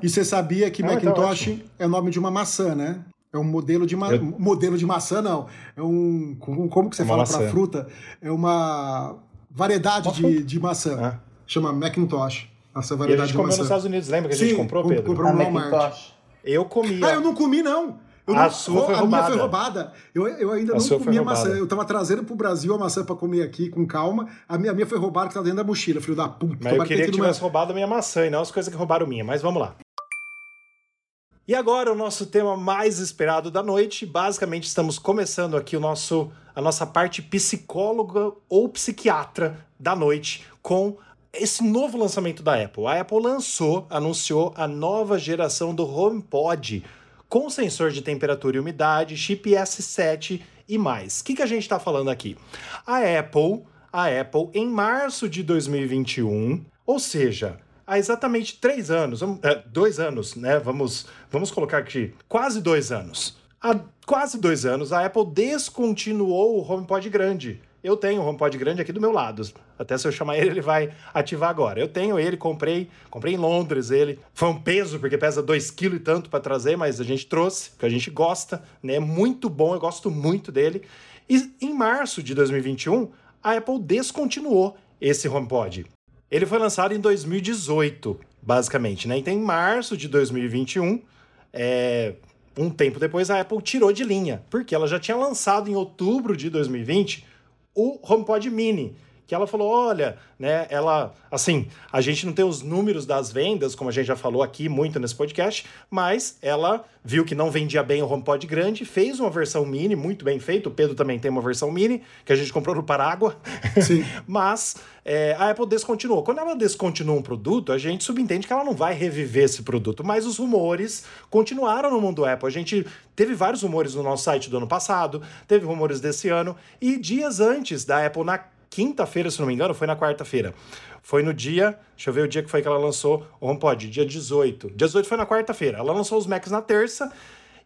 E você sabia que ah, tá Macintosh tá é o nome de uma maçã, né? É um modelo de, ma eu... modelo de maçã, não. É um. Como que você fala para fruta? É uma variedade de, de maçã. É. Chama Macintosh. Essa variedade e a gente comeu nos Estados Unidos, lembra que a gente Sim, comprou, Pedro? comprou no Walmart. Eu comi. Ah, eu não comi, não. Eu a sua foi a roubada. minha foi roubada. Eu, eu ainda a não comi a maçã. Eu tava trazendo pro Brasil a maçã pra comer aqui com calma. A minha, a minha foi roubada que tá dentro da mochila, filho da puta. Mas eu queria que tivesse roubado a minha maçã e não as coisas que roubaram minha. Mas vamos lá. E agora o nosso tema mais esperado da noite. Basicamente estamos começando aqui o nosso a nossa parte psicóloga ou psiquiatra da noite com esse novo lançamento da Apple. A Apple lançou, anunciou a nova geração do HomePod com sensor de temperatura e umidade, chip S7 e mais. O que, que a gente está falando aqui? A Apple, a Apple, em março de 2021, ou seja, há exatamente três anos, é, dois anos, né? Vamos, vamos colocar aqui, quase dois anos. Há quase dois anos, a Apple descontinuou o HomePod grande. Eu tenho um HomePod grande aqui do meu lado. Até se eu chamar ele, ele vai ativar agora. Eu tenho ele, comprei, comprei em Londres ele. Foi um peso, porque pesa 2,5 kg e tanto para trazer, mas a gente trouxe, porque a gente gosta, né? É muito bom, eu gosto muito dele. E em março de 2021, a Apple descontinuou esse HomePod. Ele foi lançado em 2018, basicamente, né? Então, em março de 2021, é, um tempo depois, a Apple tirou de linha, porque ela já tinha lançado em outubro de 2020 o HomePod Mini, que ela falou, olha, né, ela, assim, a gente não tem os números das vendas, como a gente já falou aqui muito nesse podcast, mas ela viu que não vendia bem o HomePod grande, fez uma versão mini, muito bem feito, o Pedro também tem uma versão mini, que a gente comprou no Parágua, Sim. mas é, a Apple descontinuou. Quando ela descontinua um produto, a gente subentende que ela não vai reviver esse produto, mas os rumores continuaram no mundo Apple. A gente teve vários rumores no nosso site do ano passado, teve rumores desse ano, e dias antes da Apple, na quinta-feira, se não me engano, foi na quarta-feira. Foi no dia, deixa eu ver o dia que foi que ela lançou o HomePod, dia 18. Dia 18 foi na quarta-feira. Ela lançou os Macs na terça.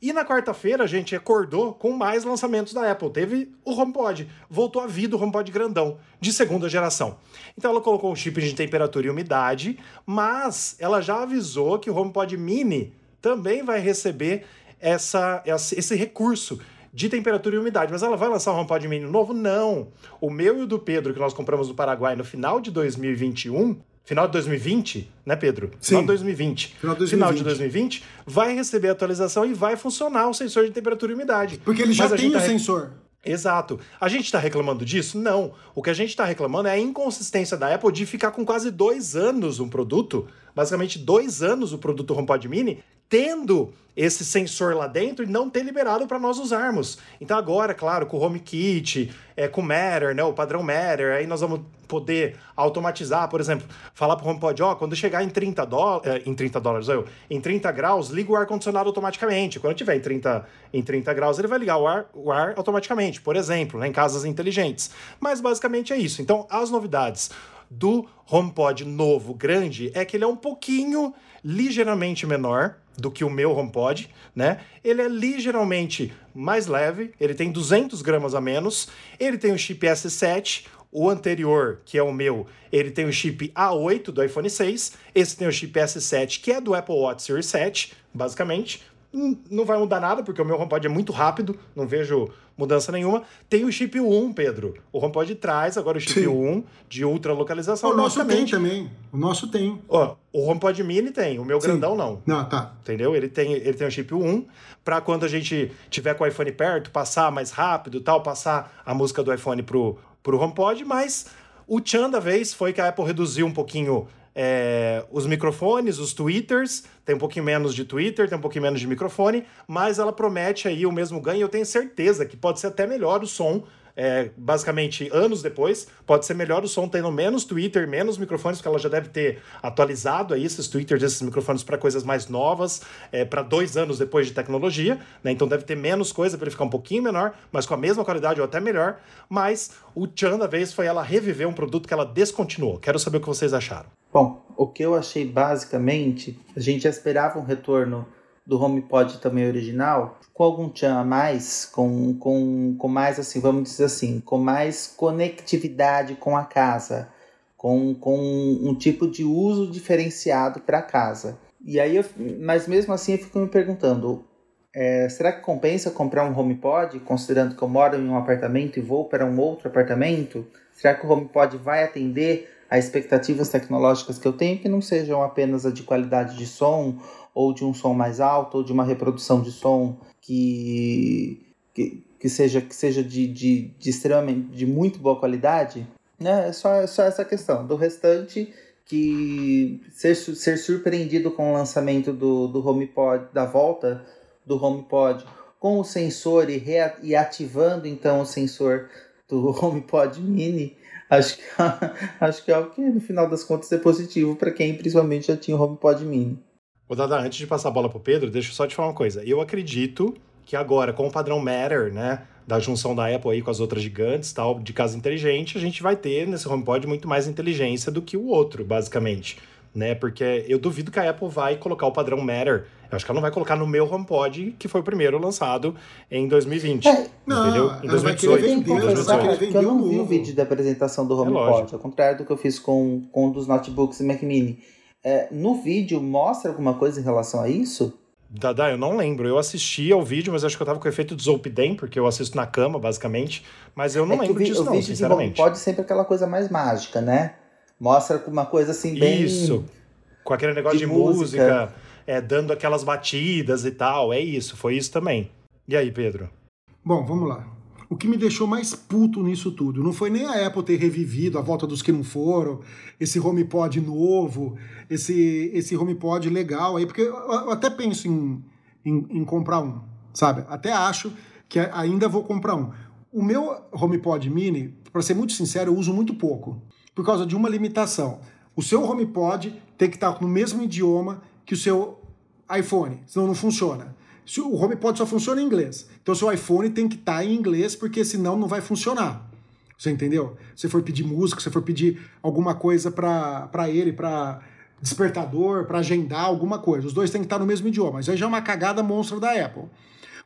E na quarta-feira a gente acordou com mais lançamentos da Apple. Teve o HomePod, voltou a vida o HomePod grandão, de segunda geração. Então ela colocou um chip de temperatura e umidade, mas ela já avisou que o HomePod Mini também vai receber essa, esse recurso de temperatura e umidade. Mas ela vai lançar um HomePod mini novo? Não. O meu e o do Pedro, que nós compramos no Paraguai no final de 2021, final de 2020, né, Pedro? Sim. Final de 2020. Final de 2020. Final de 2020 vai receber atualização e vai funcionar o sensor de temperatura e umidade. Porque ele já tem o tá sensor. Exato. A gente está reclamando disso? Não. O que a gente está reclamando é a inconsistência da Apple de ficar com quase dois anos um produto, basicamente dois anos o produto HomePod Mini, tendo esse sensor lá dentro e não ter liberado para nós usarmos. Então agora, claro, com o HomeKit, é, com o Matter, né, o padrão Matter, aí nós vamos poder automatizar, por exemplo, falar para o HomePod, ó, quando chegar em 30 dólares, é, em 30 dólares, eu, em 30 graus, liga o ar-condicionado automaticamente. Quando tiver em 30, em 30 graus, ele vai ligar o ar, o ar automaticamente, por exemplo, né, em casas inteligentes. Mas basicamente é isso. Então, as novidades do HomePod novo, grande, é que ele é um pouquinho, ligeiramente menor, do que o meu HomePod, né? Ele é ligeiramente mais leve, ele tem 200 gramas a menos, ele tem o chip S7, o anterior, que é o meu, ele tem o chip A8 do iPhone 6, esse tem o chip S7, que é do Apple Watch Series 7, basicamente, não vai mudar nada, porque o meu HomePod é muito rápido, não vejo mudança nenhuma. Tem o chip 1, Pedro. O HomePod traz agora o chip Sim. 1 de ultra localização. O nosso tem também. O nosso tem. Ó, o HomePod Mini tem, o meu Sim. grandão não. Não, tá. Entendeu? Ele tem, ele tem o chip 1 para quando a gente tiver com o iPhone perto, passar mais rápido, tal, passar a música do iPhone pro pro HomePod, mas o tchan da vez foi que a Apple reduziu um pouquinho é, os microfones, os twitters, tem um pouquinho menos de Twitter, tem um pouquinho menos de microfone, mas ela promete aí o mesmo ganho. Eu tenho certeza que pode ser até melhor o som. É, basicamente, anos depois, pode ser melhor o som tendo menos Twitter, menos microfones, porque ela já deve ter atualizado aí esses Twitters, esses microfones para coisas mais novas, é, para dois anos depois de tecnologia, né? Então deve ter menos coisa para ele ficar um pouquinho menor, mas com a mesma qualidade ou até melhor. Mas o tchan da vez foi ela reviver um produto que ela descontinuou. Quero saber o que vocês acharam. Bom, o que eu achei basicamente, a gente já esperava um retorno do HomePod também original, com algum tchan a mais, com, com, com mais assim, vamos dizer assim, com mais conectividade com a casa, com, com um tipo de uso diferenciado para a casa. E aí, eu, mas mesmo assim eu fico me perguntando, é, será que compensa comprar um HomePod, considerando que eu moro em um apartamento e vou para um outro apartamento? Será que o HomePod vai atender a expectativas tecnológicas que eu tenho que não sejam apenas a de qualidade de som, ou de um som mais alto, ou de uma reprodução de som que, que, que seja, que seja de, de, de extremamente de muito boa qualidade. Né? É só, é só essa questão. Do restante, que ser, ser surpreendido com o lançamento do, do HomePod, da volta do HomePod, com o sensor e, rea, e ativando então o sensor do HomePod Mini, acho que, acho que é o que no final das contas é positivo para quem principalmente já tinha o HomePod Mini. O Dada, antes de passar a bola pro Pedro, deixa eu só te falar uma coisa. Eu acredito que agora, com o padrão Matter, né, da junção da Apple aí com as outras gigantes, tal, de casa inteligente, a gente vai ter nesse HomePod muito mais inteligência do que o outro, basicamente, né? Porque eu duvido que a Apple vai colocar o padrão Matter. Eu acho que ela não vai colocar no meu HomePod, que foi o primeiro lançado em 2020, é, entendeu? Em 2018. Tem que confessar que eu não vi o vídeo da apresentação do é HomePod, é ao contrário do que eu fiz com, com um dos notebooks Mac Mini. É, no vídeo mostra alguma coisa em relação a isso? Dada, eu não lembro. Eu assisti ao vídeo, mas acho que eu tava com o efeito de Zolpidem, porque eu assisto na cama, basicamente. Mas eu não é lembro disso, o não, sinceramente. Pode sempre aquela coisa mais mágica, né? Mostra uma coisa assim bem. Isso. Com aquele negócio de, de música, música é, dando aquelas batidas e tal. É isso, foi isso também. E aí, Pedro? Bom, vamos lá. O que me deixou mais puto nisso tudo não foi nem a Apple ter revivido a volta dos que não foram, esse HomePod novo, esse, esse HomePod legal aí, porque eu até penso em, em, em comprar um, sabe? Até acho que ainda vou comprar um. O meu HomePod Mini, para ser muito sincero, eu uso muito pouco, por causa de uma limitação. O seu HomePod tem que estar no mesmo idioma que o seu iPhone, senão não funciona. O HomePod só funciona em inglês. Então, seu iPhone tem que estar tá em inglês, porque senão não vai funcionar. Você entendeu? Se for pedir música, se for pedir alguma coisa para ele, para despertador, para agendar alguma coisa. Os dois têm que estar tá no mesmo idioma. Isso aí já é uma cagada monstra da Apple.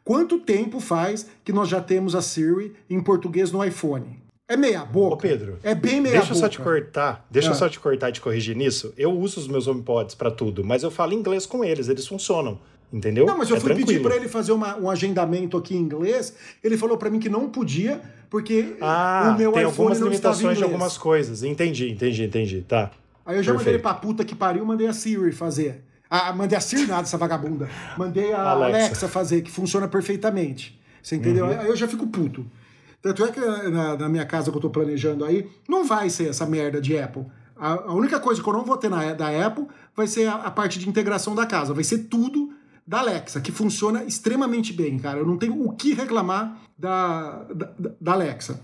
Quanto tempo faz que nós já temos a Siri em português no iPhone? É meia boca. Ô Pedro. É bem meia deixa boca. Deixa eu só te cortar. Deixa eu é. só te cortar e te corrigir nisso. Eu uso os meus HomePods para tudo, mas eu falo inglês com eles, eles funcionam. Entendeu? Não, mas eu é fui tranquilo. pedir para ele fazer uma, um agendamento aqui em inglês. Ele falou para mim que não podia, porque ah, o meu tem iPhone algumas não limitações de algumas coisas. Entendi, entendi, entendi. Tá. Aí eu já Perfeito. mandei ele pra puta que pariu, mandei a Siri fazer. Ah, mandei a Siri nada, essa vagabunda. Mandei a Alexa. Alexa. fazer, que funciona perfeitamente. Você entendeu? Uhum. Aí eu já fico puto. Tanto é que na, na, minha casa que eu tô planejando aí, não vai ser essa merda de Apple. A, a única coisa que eu não vou ter na, da Apple vai ser a, a parte de integração da casa. Vai ser tudo da Alexa, que funciona extremamente bem, cara. Eu não tenho o que reclamar da, da, da Alexa.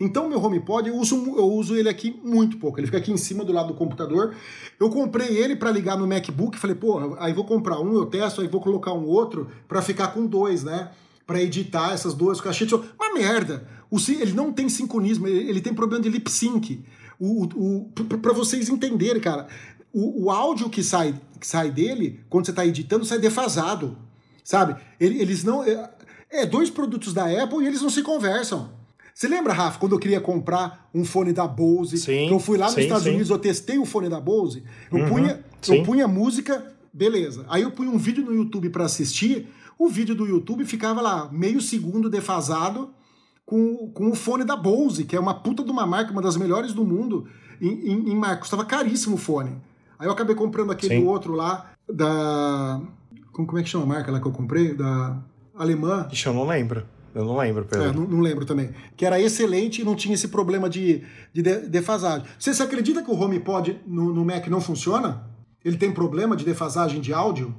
Então, meu HomePod, eu uso, eu uso ele aqui muito pouco. Ele fica aqui em cima do lado do computador. Eu comprei ele para ligar no MacBook. Falei, pô, aí vou comprar um, eu testo, aí vou colocar um outro para ficar com dois, né? Para editar essas duas caixinhas. Uma merda! O, ele não tem sincronismo, ele, ele tem problema de lip sync. O, o, para vocês entenderem, cara, o, o áudio que sai, que sai dele, quando você está editando, sai defasado. Sabe? Eles não. É, é dois produtos da Apple e eles não se conversam. Você lembra, Rafa, quando eu queria comprar um fone da Bose? Sim, eu fui lá nos sim, Estados sim. Unidos, eu testei o fone da Bose, eu, uhum, punha, eu punha música, beleza. Aí eu punha um vídeo no YouTube para assistir, o vídeo do YouTube ficava lá meio segundo defasado com, com o fone da Bose, que é uma puta de uma marca, uma das melhores do mundo em, em, em marca. Custava caríssimo o fone. Aí eu acabei comprando aquele Sim. outro lá, da. Como, é que chama a marca lá que eu comprei? Da alemã. Ixi, eu não lembro. Eu não lembro, Pedro. É, não, não, lembro também. Que era excelente e não tinha esse problema de, de defasagem. Você se acredita que o HomePod no, no Mac não funciona? Ele tem problema de defasagem de áudio?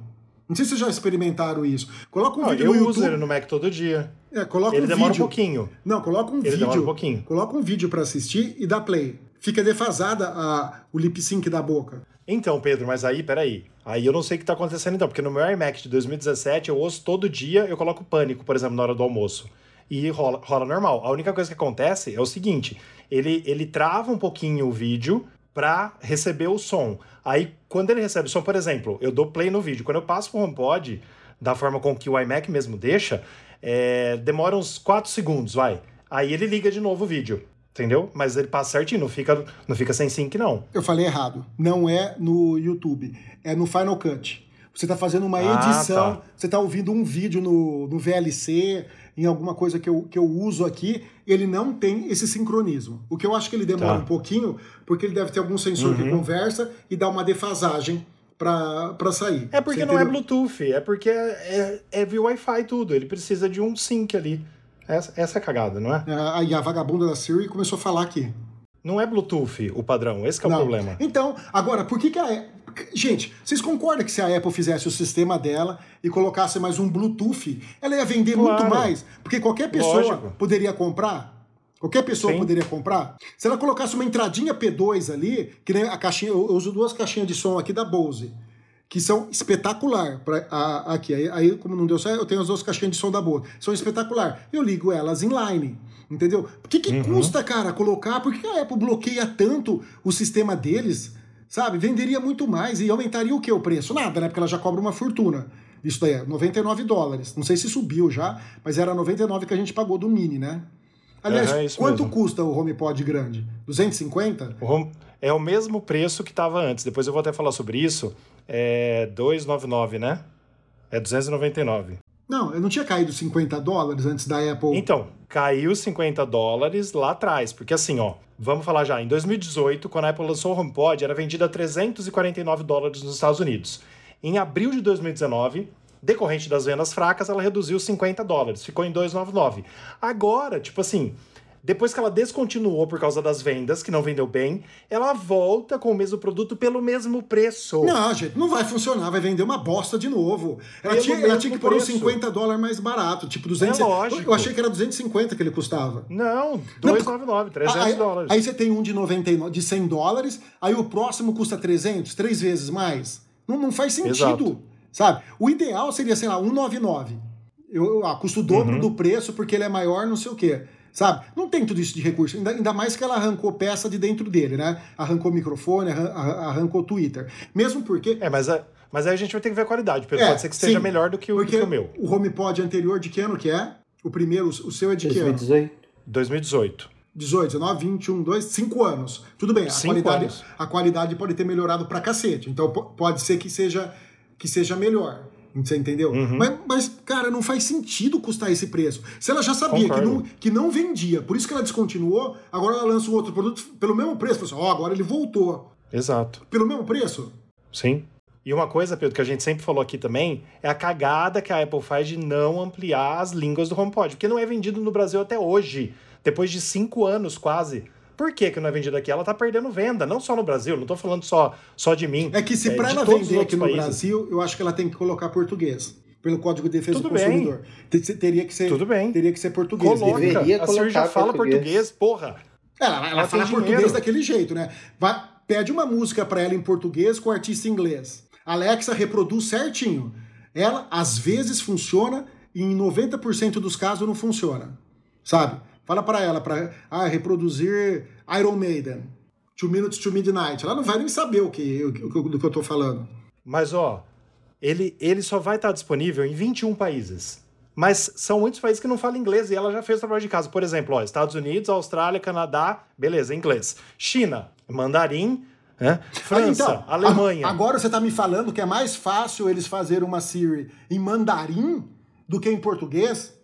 Não sei se vocês já experimentaram isso. Coloca um vídeo eu no YouTube. Uso ele no Mac todo dia. É, coloca ele um demora vídeo. um pouquinho. Não, coloca um ele vídeo. Demora um pouquinho. Coloca um vídeo para assistir e dá play. Fica defasada a, o lip sync da boca. Então, Pedro, mas aí, peraí. Aí eu não sei o que tá acontecendo então, porque no meu iMac de 2017 eu ouço todo dia, eu coloco pânico, por exemplo, na hora do almoço. E rola, rola normal. A única coisa que acontece é o seguinte: ele, ele trava um pouquinho o vídeo para receber o som. Aí, quando ele recebe o som, por exemplo, eu dou play no vídeo. Quando eu passo pro HomePod, da forma com que o iMac mesmo deixa, é, demora uns 4 segundos, vai. Aí ele liga de novo o vídeo. Entendeu? Mas ele passa certinho, não fica, não fica sem sync, não. Eu falei errado. Não é no YouTube, é no Final Cut. Você está fazendo uma ah, edição, tá. você está ouvindo um vídeo no, no VLC, em alguma coisa que eu, que eu uso aqui, ele não tem esse sincronismo. O que eu acho que ele demora tá. um pouquinho, porque ele deve ter algum sensor uhum. que conversa e dá uma defasagem para sair. É porque não é Bluetooth, é porque é, é, é via Wi-Fi tudo. Ele precisa de um sync ali. Essa, essa é a cagada, não é? Aí a vagabunda da Siri começou a falar aqui. Não é Bluetooth o padrão, esse é o problema. Então, agora, por que, que a. Gente, vocês concordam que se a Apple fizesse o sistema dela e colocasse mais um Bluetooth, ela ia vender claro. muito mais? Porque qualquer pessoa Lógico. poderia comprar? Qualquer pessoa Sim. poderia comprar? Se ela colocasse uma entradinha P2 ali, que nem a caixinha, eu uso duas caixinhas de som aqui da Bose, que são espetacular. Pra, a, aqui, aí, aí, como não deu certo, eu tenho as duas caixinhas de som da Bose. São espetacular. Eu ligo elas inline. Entendeu? Por que, que uhum. custa, cara, colocar? Por que a Apple bloqueia tanto o sistema deles? Sabe? Venderia muito mais e aumentaria o que o preço? Nada, né? Porque ela já cobra uma fortuna. Isso daí é 99 dólares. Não sei se subiu já, mas era 99 que a gente pagou do Mini, né? Aliás, é, quanto mesmo. custa o HomePod grande? 250? O home... É o mesmo preço que estava antes. Depois eu vou até falar sobre isso. É 299, né? É 299. Não, eu não tinha caído 50 dólares antes da Apple. Então, caiu 50 dólares lá atrás. Porque assim, ó, vamos falar já. Em 2018, quando a Apple lançou o HomePod, era vendida a 349 dólares nos Estados Unidos. Em abril de 2019, Decorrente das vendas fracas, ela reduziu 50 dólares, ficou em 2,99. Agora, tipo assim, depois que ela descontinuou por causa das vendas, que não vendeu bem, ela volta com o mesmo produto pelo mesmo preço. Não, gente, não vai funcionar, vai vender uma bosta de novo. Ela, tinha, ela tinha, que pôr uns 50 dólares mais barato, tipo 200. É lógico. Eu achei que era 250 que ele custava. Não, 299, 300 aí, dólares. Aí você tem um de 99, de 100 dólares, aí o próximo custa 300, três vezes mais. Não, não faz sentido. Exato sabe? O ideal seria, sei lá, 199. Eu, ah, custo dobro uhum. do preço porque ele é maior, não sei o quê. Sabe? Não tem tudo isso de recurso. Ainda, ainda mais que ela arrancou peça de dentro dele, né? Arrancou microfone, arrancou Twitter. Mesmo porque. É, mas, a, mas aí a gente vai ter que ver a qualidade. Porque é, pode ser que esteja sim, melhor do que, o, do que o meu. O HomePod anterior de que ano que é? O primeiro, o seu é de 2018. que ano? 2018. 18, 19, 21, 2, 5 anos. Tudo bem, a qualidade, anos. a qualidade pode ter melhorado pra cacete. Então pode ser que seja que seja melhor. Você entendeu? Uhum. Mas, mas, cara, não faz sentido custar esse preço. Se ela já sabia que não, que não vendia, por isso que ela descontinuou, agora ela lança um outro produto pelo mesmo preço. Assim, ó, oh, agora ele voltou. Exato. Pelo mesmo preço? Sim. E uma coisa, Pedro, que a gente sempre falou aqui também, é a cagada que a Apple faz de não ampliar as línguas do HomePod, porque não é vendido no Brasil até hoje, depois de cinco anos quase. Por que, que não é vendida aqui? Ela tá perdendo venda, não só no Brasil, não tô falando só, só de mim. É que se é, para ela vender aqui no países. Brasil, eu acho que ela tem que colocar português pelo Código de Defesa Tudo do Consumidor. Bem. Teria que ser, Tudo bem. Teria que ser português. Coloca. Deveria a senhora já fala português, português porra. Ela, ela, ela fala português dinheiro. daquele jeito, né? Vai, pede uma música para ela em português com o artista em inglês. Alexa reproduz certinho. Ela, às vezes, funciona e em 90% dos casos não funciona. Sabe? Fala para ela para ah, reproduzir Iron Maiden, Two Minutes to Midnight. Ela não vai nem saber o que, o, do que eu tô falando. Mas, ó, ele, ele só vai estar disponível em 21 países. Mas são muitos países que não falam inglês e ela já fez o trabalho de casa. Por exemplo, ó, Estados Unidos, Austrália, Canadá, beleza, inglês. China, mandarim, né? França, então, Alemanha. Agora você está me falando que é mais fácil eles fazerem uma Siri em mandarim do que em português?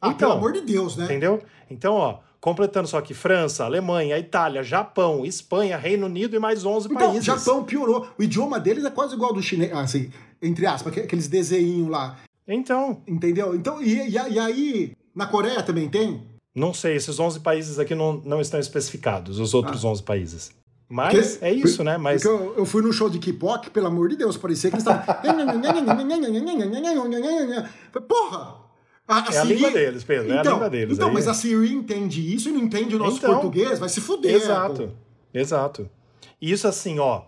Ah, então, pelo amor de Deus, né? Entendeu? Então, ó, completando só aqui França, Alemanha, Itália, Japão, Espanha, Reino Unido e mais 11 então, países. Japão piorou. O idioma deles é quase igual ao do chinês, assim, entre aspas, aqueles desenhinhos lá. Então. Entendeu? Então, e, e, e aí, na Coreia também tem? Não sei, esses 11 países aqui não, não estão especificados, os outros ah. 11 países. Mas porque, é isso, né? Mas... Eu, eu, fui no show de K-pop, pelo amor de Deus, parecia que eles estavam. Porra! A, a é Siri... a língua deles, Pedro. Então, é a então, língua deles. Então, aí... mas a Siri entende isso e não entende o nosso então, português, vai se fuder. Exato, pô. exato. Isso assim, ó.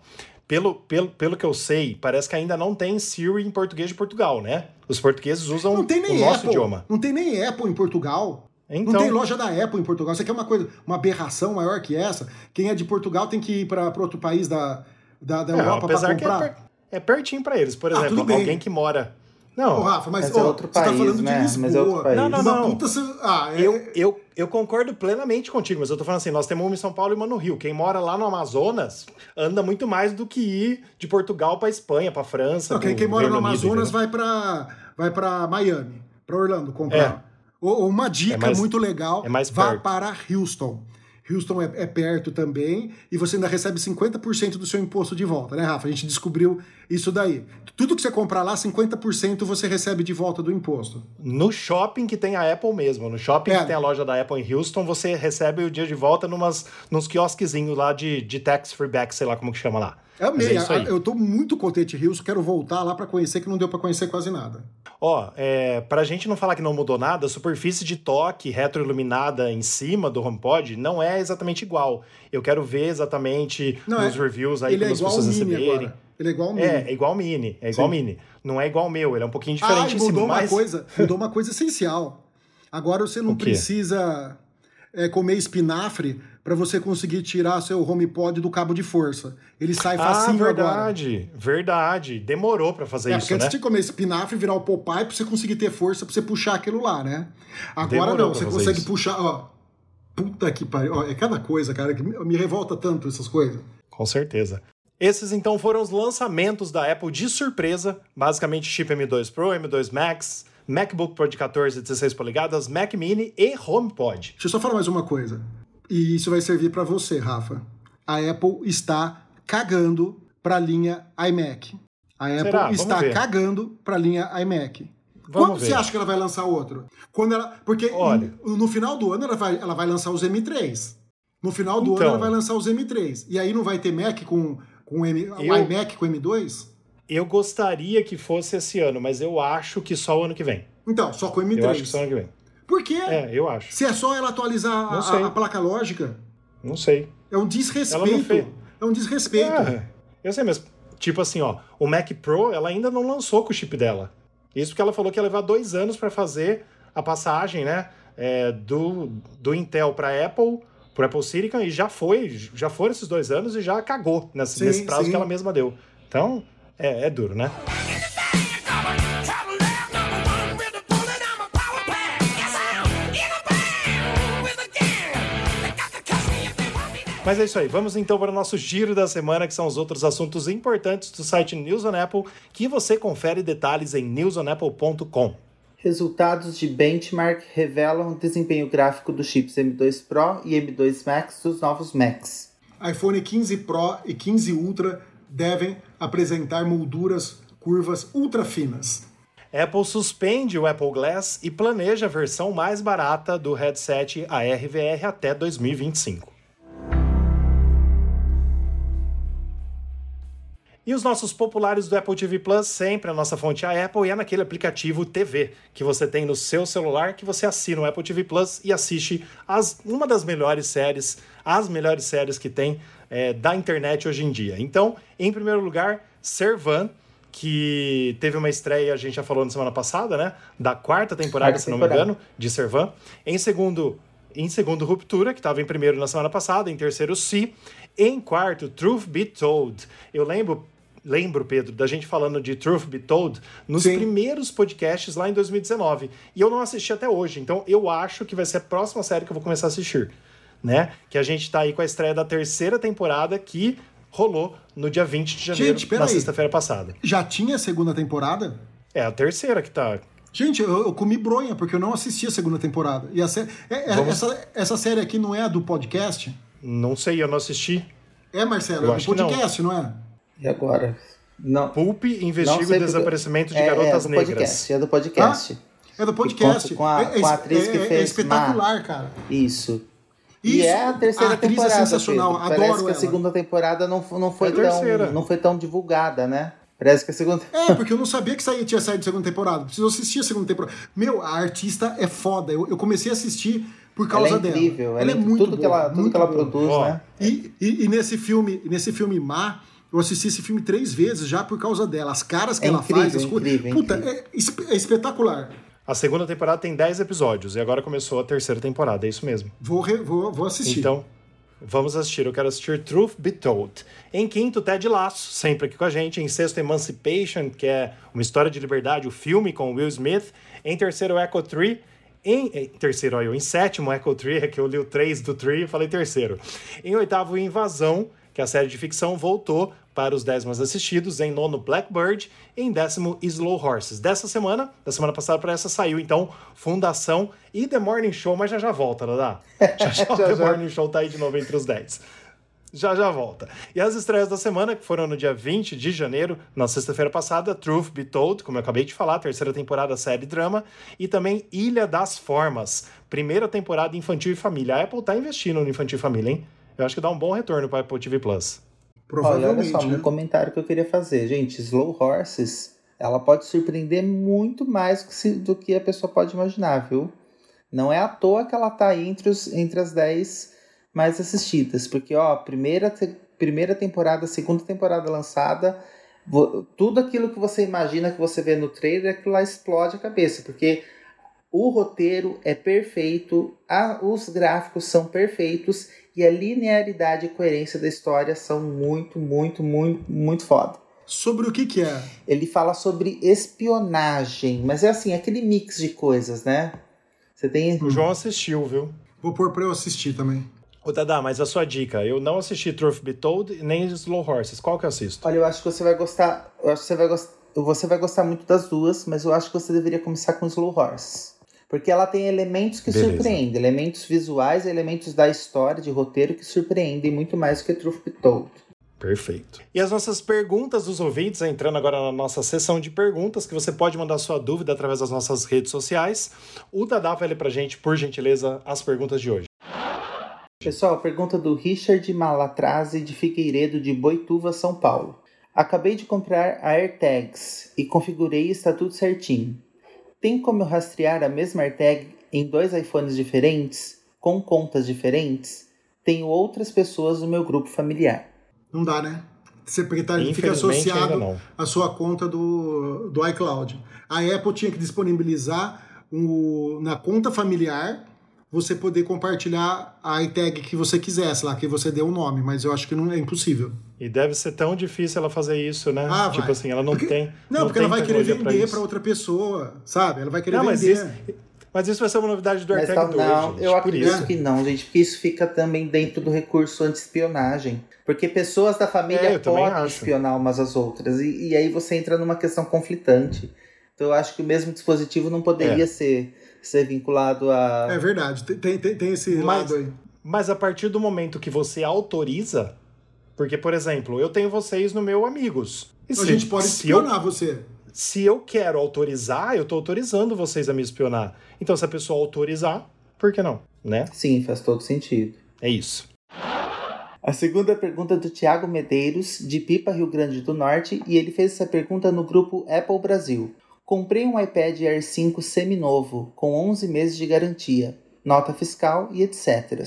Pelo, pelo, pelo que eu sei, parece que ainda não tem Siri em português de Portugal, né? Os portugueses usam não tem nem o nosso Apple, idioma. Não tem nem Apple em Portugal. Então, não tem loja da Apple em Portugal. Isso aqui é uma coisa, uma aberração maior que essa. Quem é de Portugal tem que ir para outro país da, da, da é, Europa para comprar. É, per, é pertinho para eles. Por ah, exemplo, ah, alguém que mora Não, oh, Rafa, mas, mas é outro país, você tá falando né? de Lisboa. Mas é outro país. Não, não, não. Puta, ah, é... eu, eu, eu concordo plenamente contigo, mas eu tô falando assim, nós temos uma em São Paulo e uma no Rio. Quem mora lá no Amazonas anda muito mais do que ir de Portugal para Espanha, para França. Não, quem, mora no Amazonas Unido, vai para vai para Miami, para Orlando comprar. É. Ou, uma dica é mais, muito legal, é mais vá para Houston. Houston é, é, perto também, e você ainda recebe 50% do seu imposto de volta, né, Rafa? A gente descobriu isso daí. Tudo que você comprar lá, 50% você recebe de volta do imposto. No shopping que tem a Apple mesmo, no shopping é. que tem a loja da Apple em Houston, você recebe o dia de volta numas, nos quiosquezinhos lá de, de tax free back, sei lá como que chama lá. É amei, é eu tô muito contente Houston, quero voltar lá para conhecer, que não deu para conhecer quase nada. Ó, é, pra gente não falar que não mudou nada, a superfície de toque retroiluminada em cima do HomePod não é exatamente igual. Eu quero ver exatamente não, nos é, reviews aí as é pessoas receberem. Agora. Ele é igual ao Mini. É, é igual ao Mini. É igual ao Mini. Não é igual ao meu, ele é um pouquinho diferente. Ah, mudou uma coisa, mudou uma coisa essencial. Agora você não precisa é, comer espinafre para você conseguir tirar seu HomePod do cabo de força. Ele sai ah, facinho ah, verdade, agora. Verdade, Demorou para fazer é, isso, porque né? antes de comer espinafre, virar o Popeye pra você conseguir ter força pra você puxar aquilo lá, né? Agora Demorou não, você consegue isso. puxar, ó. Puta que pariu. Ó, é cada coisa, cara, que me revolta tanto essas coisas. Com certeza. Esses então foram os lançamentos da Apple de surpresa, basicamente chip M2 Pro, M2 Max, MacBook Pro de 14 e 16 polegadas, Mac Mini e HomePod. Deixa eu só falar mais uma coisa. E isso vai servir para você, Rafa. A Apple está cagando para a linha iMac. A Apple está cagando para a linha iMac. Vamos Quando ver. você acha que ela vai lançar outro? Quando ela, porque Olha. No, no, final do ano ela vai, ela vai lançar os M3. No final do então, ano ela vai lançar os M3. E aí não vai ter Mac com, com M, eu, iMac com M2? Eu gostaria que fosse esse ano, mas eu acho que só o ano que vem. Então, só com M3. Eu acho que só o ano que vem. Por quê? É, eu acho. Se é só ela atualizar a, a, placa lógica. Não sei. É um desrespeito. É um desrespeito. É, eu sei mesmo. Tipo assim, ó, o Mac Pro, ela ainda não lançou com o chip dela. Isso porque ela falou que ia levar dois anos para fazer a passagem, né? É, do, do Intel para Apple, para Apple Silicon, e já foi, já foram esses dois anos e já cagou nesse, sim, nesse prazo sim. que ela mesma deu. Então, é, é duro, né? Mas é isso aí. Vamos então para o nosso giro da semana, que são os outros assuntos importantes do site News on Apple, que você confere detalhes em newsonapple.com. Resultados de benchmark revelam o desempenho gráfico dos chips M2 Pro e M2 Max dos novos Macs. iPhone 15 Pro e 15 Ultra devem apresentar molduras curvas ultra finas. Apple suspende o Apple Glass e planeja a versão mais barata do headset ARVR até 2025. E os nossos populares do Apple TV Plus, sempre a nossa fonte é a Apple, e é naquele aplicativo TV que você tem no seu celular, que você assina o Apple TV Plus e assiste as, uma das melhores séries, as melhores séries que tem é, da internet hoje em dia. Então, em primeiro lugar, Servan, que teve uma estreia, a gente já falou na semana passada, né? Da quarta temporada, quarta se não me engano, de Servan. Em segundo, em segundo, Ruptura, que estava em primeiro na semana passada. Em terceiro, Si. Em quarto, Truth Be Told. Eu lembro lembro, Pedro, da gente falando de Truth Be Told nos Sim. primeiros podcasts lá em 2019. E eu não assisti até hoje, então eu acho que vai ser a próxima série que eu vou começar a assistir. Né? Que a gente tá aí com a estreia da terceira temporada que rolou no dia 20 de janeiro, gente, na sexta-feira passada. Já tinha a segunda temporada? É a terceira que tá. Gente, eu, eu, comi bronha porque eu não assisti a segunda temporada. E a sé... é, é, Vamos... essa, essa série aqui não é a do podcast? Não sei, eu não assisti. É, Marcelo, eu é do podcast, não. não é? E agora? Não. Pulp investiga o desaparecimento de é, garotas é negras. Podcast, é do podcast. Ah, é do podcast. Com, a, com a atriz que é, fez. É espetacular, Mar. cara. Isso. Isso, e é a terceira a atriz temporada. É sensacional, Pedro. adoro Parece que ela. a segunda temporada não, não, foi tão, não foi tão divulgada, né? Parece que a segunda. É, porque eu não sabia que saía, tinha saído a segunda temporada. Preciso assistir a segunda temporada. Meu, a artista é foda. Eu, eu comecei a assistir por causa ela é incrível, dela. Ela, ela é, muito tudo boa, que ela, tudo que ela produz, boa. né? E, e, e, nesse filme, nesse filme Má, eu assisti esse filme três vezes já por causa dela. As caras que é ela incrível, faz, as coisas. Puta, é, é, espetacular. A segunda temporada tem 10 episódios e agora começou a terceira temporada, é isso mesmo. Vou, re, vou, vou assistir. Então, Vamos assistir, eu quero assistir Truth Be Told. Em quinto, Ted Lasso, sempre aqui com a gente. Em sexto, Emancipation, que é uma história de liberdade, o filme com Will Smith. Em terceiro, Echo Tree. Em, em terceiro, eu, em sétimo, Echo Tree, é que eu li o 3 do Tree e falei terceiro. Em oitavo, Invasão, que é a série de ficção voltou para os 10 mais assistidos. Em nono, Blackbird. Em décimo, Slow Horses. Dessa semana, da semana passada para essa, saiu então Fundação e The Morning Show, mas já já volta, não dá? Já já, já The já. Morning Show tá aí de novo entre os 10 já já volta. E as estreias da semana, que foram no dia 20 de janeiro, na sexta-feira passada, Truth Be Told, como eu acabei de falar, terceira temporada série drama, e também Ilha das Formas, primeira temporada infantil e família. A Apple tá investindo no infantil e família, hein? Eu acho que dá um bom retorno para Apple TV Plus. Provavelmente. Olha, olha só, né? um comentário que eu queria fazer. Gente, Slow Horses, ela pode surpreender muito mais do que a pessoa pode imaginar, viu? Não é à toa que ela tá aí entre, os, entre as 10 mais assistidas. Porque, ó, primeira, primeira temporada, segunda temporada lançada, tudo aquilo que você imagina que você vê no trailer, aquilo lá explode a cabeça. Porque o roteiro é perfeito, a, os gráficos são perfeitos e a linearidade e coerência da história são muito, muito, muito, muito foda. Sobre o que que é? Ele fala sobre espionagem, mas é assim, aquele mix de coisas, né? Você tem... O João assistiu, viu? Vou pôr pra eu assistir também. Ô, Dada, mas a sua dica, eu não assisti Truth Be Told nem Slow Horses. Qual que eu assisto? Olha, eu acho que você vai gostar. Eu acho que você vai gostar. Você vai gostar muito das duas, mas eu acho que você deveria começar com Slow Horses. Porque ela tem elementos que Beleza. surpreendem, elementos visuais, elementos da história, de roteiro que surpreendem muito mais do que Truth Be Told. Perfeito. E as nossas perguntas dos ouvintes, entrando agora na nossa sessão de perguntas, que você pode mandar sua dúvida através das nossas redes sociais. O Dadá vai ler pra gente, por gentileza, as perguntas de hoje. Pessoal, pergunta do Richard Malatrase de Figueiredo de Boituva, São Paulo. Acabei de comprar a AirTags e configurei e está tudo certinho. Tem como eu rastrear a mesma AirTag em dois iPhones diferentes, com contas diferentes? Tenho outras pessoas no meu grupo familiar. Não dá, né? Você porque tá, fica associado à sua conta do, do iCloud. A Apple tinha que disponibilizar um, na conta familiar você poder compartilhar a iTag que você quisesse lá, que você deu o um nome, mas eu acho que não é impossível. E deve ser tão difícil ela fazer isso, né? Ah, tipo vai. assim, ela não porque, tem. Não, não porque ela vai querer vender para outra pessoa, sabe? Ela vai querer não, vender. Mas isso, mas isso vai ser uma novidade do AirTag 2, Não, gente, eu acredito que não, gente, porque isso fica também dentro do recurso anti-espionagem. Porque pessoas da família é, podem espionar umas às outras. E, e, aí você entra numa questão conflitante. Então eu acho que o mesmo dispositivo não poderia é. ser ser vinculado a. É verdade, tem, tem, tem esse mas, lado aí. Mas a partir do momento que você autoriza, porque, por exemplo, eu tenho vocês no meu Amigos. E a gente pode espionar eu, você. Se eu quero autorizar, eu estou autorizando vocês a me espionar. Então, se a pessoa autorizar, por que não? Né? Sim, faz todo sentido. É isso. A segunda pergunta é do Tiago Medeiros, de Pipa, Rio Grande do Norte, e ele fez essa pergunta no grupo Apple Brasil. Comprei um iPad Air 5 seminovo, com 11 meses de garantia, nota fiscal e etc.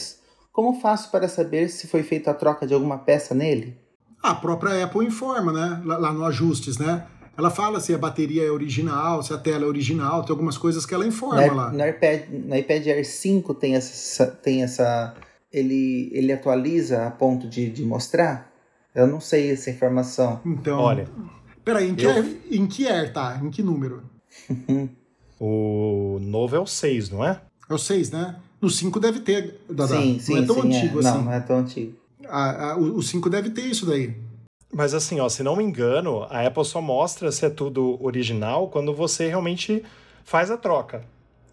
Como faço para saber se foi feita a troca de alguma peça nele? A própria Apple informa, né? Lá no ajustes, né? Ela fala se a bateria é original, se a tela é original, tem algumas coisas que ela informa no, lá. No iPad, no iPad Air 5 tem essa. Tem essa ele, ele atualiza a ponto de, de mostrar? Eu não sei essa informação. Então. Olha. Peraí, em que, eu... Air, em que Air tá? Em que número? o novo é o 6, não é? É o 6, né? No 5 deve ter, Dada. Sim, sim, não é tão sim, antigo é. assim. Não, não é tão antigo. A, a, o 5 deve ter isso daí. Mas assim, ó, se não me engano, a Apple só mostra se é tudo original quando você realmente faz a troca.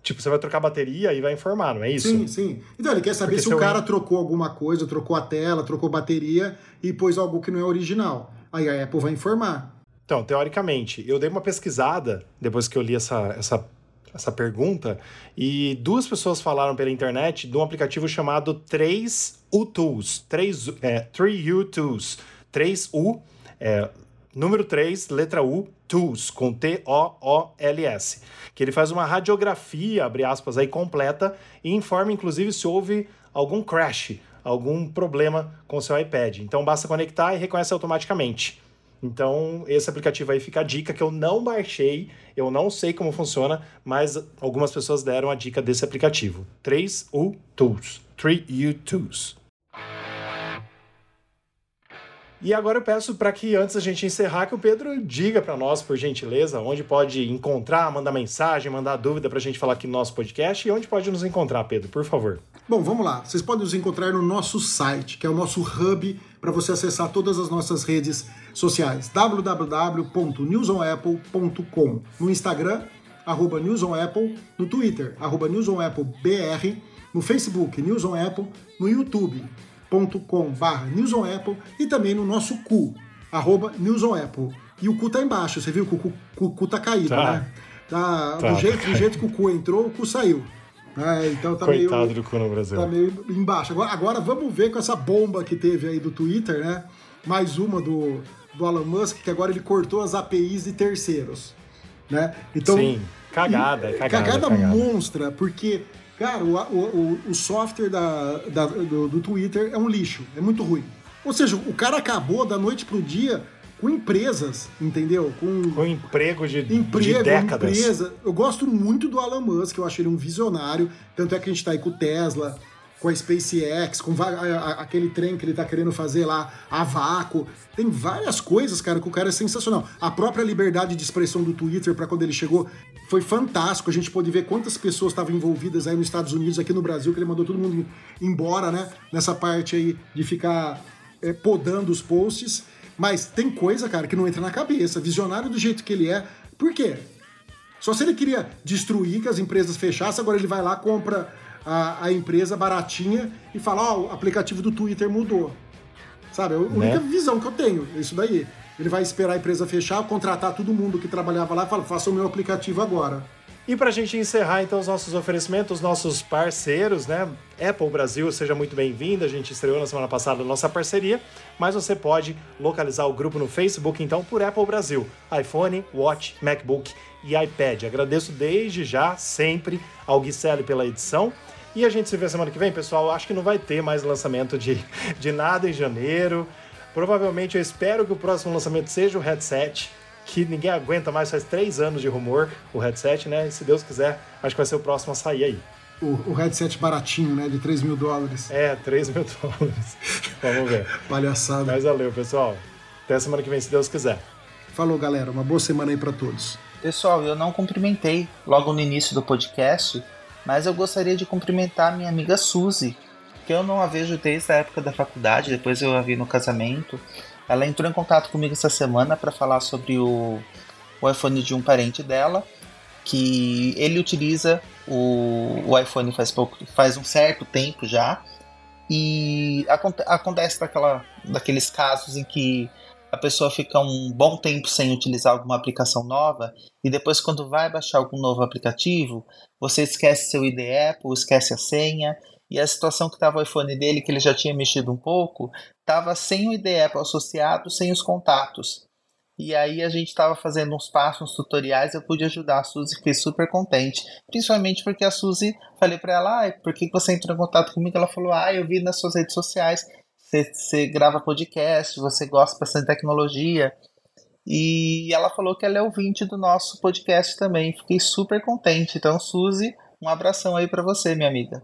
Tipo, você vai trocar a bateria e vai informar, não é isso? Sim, sim. Então ele quer saber Porque se o cara eu... trocou alguma coisa, trocou a tela, trocou bateria e pôs algo que não é original. Aí a Apple vai informar. Então, teoricamente, eu dei uma pesquisada depois que eu li essa, essa, essa pergunta e duas pessoas falaram pela internet de um aplicativo chamado 3U Tools. 3, é, 3U Tools. 3U, é, número 3, letra U, Tools, com T-O-O-L-S. Que ele faz uma radiografia, abre aspas, aí completa e informa, inclusive, se houve algum crash, algum problema com o seu iPad. Então, basta conectar e reconhece automaticamente. Então, esse aplicativo aí fica a dica que eu não baixei, eu não sei como funciona, mas algumas pessoas deram a dica desse aplicativo. 3U Tools. 3U Tools. E agora eu peço para que, antes da gente encerrar, que o Pedro diga para nós, por gentileza, onde pode encontrar, mandar mensagem, mandar dúvida para a gente falar aqui no nosso podcast e onde pode nos encontrar, Pedro, por favor. Bom, vamos lá. Vocês podem nos encontrar no nosso site, que é o nosso hub para você acessar todas as nossas redes sociais. www.newsonapple.com No Instagram, arroba newsonapple, no Twitter, arroba newsonapplebr, no Facebook, News on Apple, no YouTube, youtube.com/barra newsonapple e também no nosso cu, arroba newsonapple. E o cu tá embaixo, você viu que o cu, o cu tá caído, tá. né? Tá, tá, do, jeito, do jeito que o cu entrou, o cu saiu. É, então tá Coitado meio, do cu no Brasil. Tá meio embaixo. Agora, agora vamos ver com essa bomba que teve aí do Twitter, né? Mais uma do, do Elon Musk, que agora ele cortou as APIs de terceiros. Né? Então, Sim, cagada, e, cagada, cagada. Cagada monstra, porque Cara, o, o, o software da, da do, do, Twitter é um lixo, é muito ruim. Ou seja, o cara acabou da noite pro dia com empresas, entendeu? Com, com emprego de, emprego, de décadas. Empresa. Eu gosto muito do Elon Musk, eu acho ele um visionário, tanto é que a gente tá aí com o Tesla, com a SpaceX, com aquele trem que ele tá querendo fazer lá, a vácuo. Tem várias coisas, cara, que o cara é sensacional. A própria liberdade de expressão do Twitter, para quando ele chegou, foi fantástico. A gente pôde ver quantas pessoas estavam envolvidas aí nos Estados Unidos, aqui no Brasil, que ele mandou todo mundo embora, né? Nessa parte aí de ficar é, podando os posts. Mas tem coisa, cara, que não entra na cabeça. Visionário do jeito que ele é. Por quê? Só se ele queria destruir, que as empresas fechassem, agora ele vai lá, compra a, a empresa baratinha e fala, ó, oh, o aplicativo do Twitter mudou. Sabe? É a única né? visão que eu tenho, isso daí. Ele vai esperar a empresa fechar, contratar todo mundo que trabalhava lá e falar, faça o meu aplicativo agora. E para a gente encerrar então os nossos oferecimentos, nossos parceiros, né? Apple Brasil, seja muito bem-vindo. A gente estreou na semana passada a nossa parceria, mas você pode localizar o grupo no Facebook então por Apple Brasil, iPhone, Watch, MacBook e iPad. Agradeço desde já, sempre, ao Guicelli pela edição. E a gente se vê semana que vem, pessoal. Acho que não vai ter mais lançamento de, de nada em janeiro. Provavelmente eu espero que o próximo lançamento seja o headset, que ninguém aguenta mais, faz três anos de rumor o headset, né? E se Deus quiser, acho que vai ser o próximo a sair aí. O, o headset baratinho, né? De 3 mil dólares. É, 3 mil dólares. Vamos ver. Palhaçada. Mas valeu, pessoal. Até semana que vem, se Deus quiser. Falou, galera. Uma boa semana aí para todos. Pessoal, eu não cumprimentei logo no início do podcast, mas eu gostaria de cumprimentar minha amiga Suzy, que eu não a vejo desde a época da faculdade, depois eu a vi no casamento. Ela entrou em contato comigo essa semana para falar sobre o, o iPhone de um parente dela, que ele utiliza o, o iPhone faz, pouco, faz um certo tempo já, e acontece daquela, daqueles casos em que a pessoa fica um bom tempo sem utilizar alguma aplicação nova e depois quando vai baixar algum novo aplicativo, você esquece seu ID Apple, esquece a senha e a situação que estava o iPhone dele, que ele já tinha mexido um pouco, estava sem o ID Apple associado, sem os contatos. E aí a gente estava fazendo uns passos, uns tutoriais, eu pude ajudar a Suzy, fiquei super contente. Principalmente porque a Suzy, falei para ela, ah, por que você entrou em contato comigo? Ela falou, ah, eu vi nas suas redes sociais você grava podcast, você gosta bastante de tecnologia. E ela falou que ela é ouvinte do nosso podcast também. Fiquei super contente. Então, Suzy, um abração aí para você, minha amiga.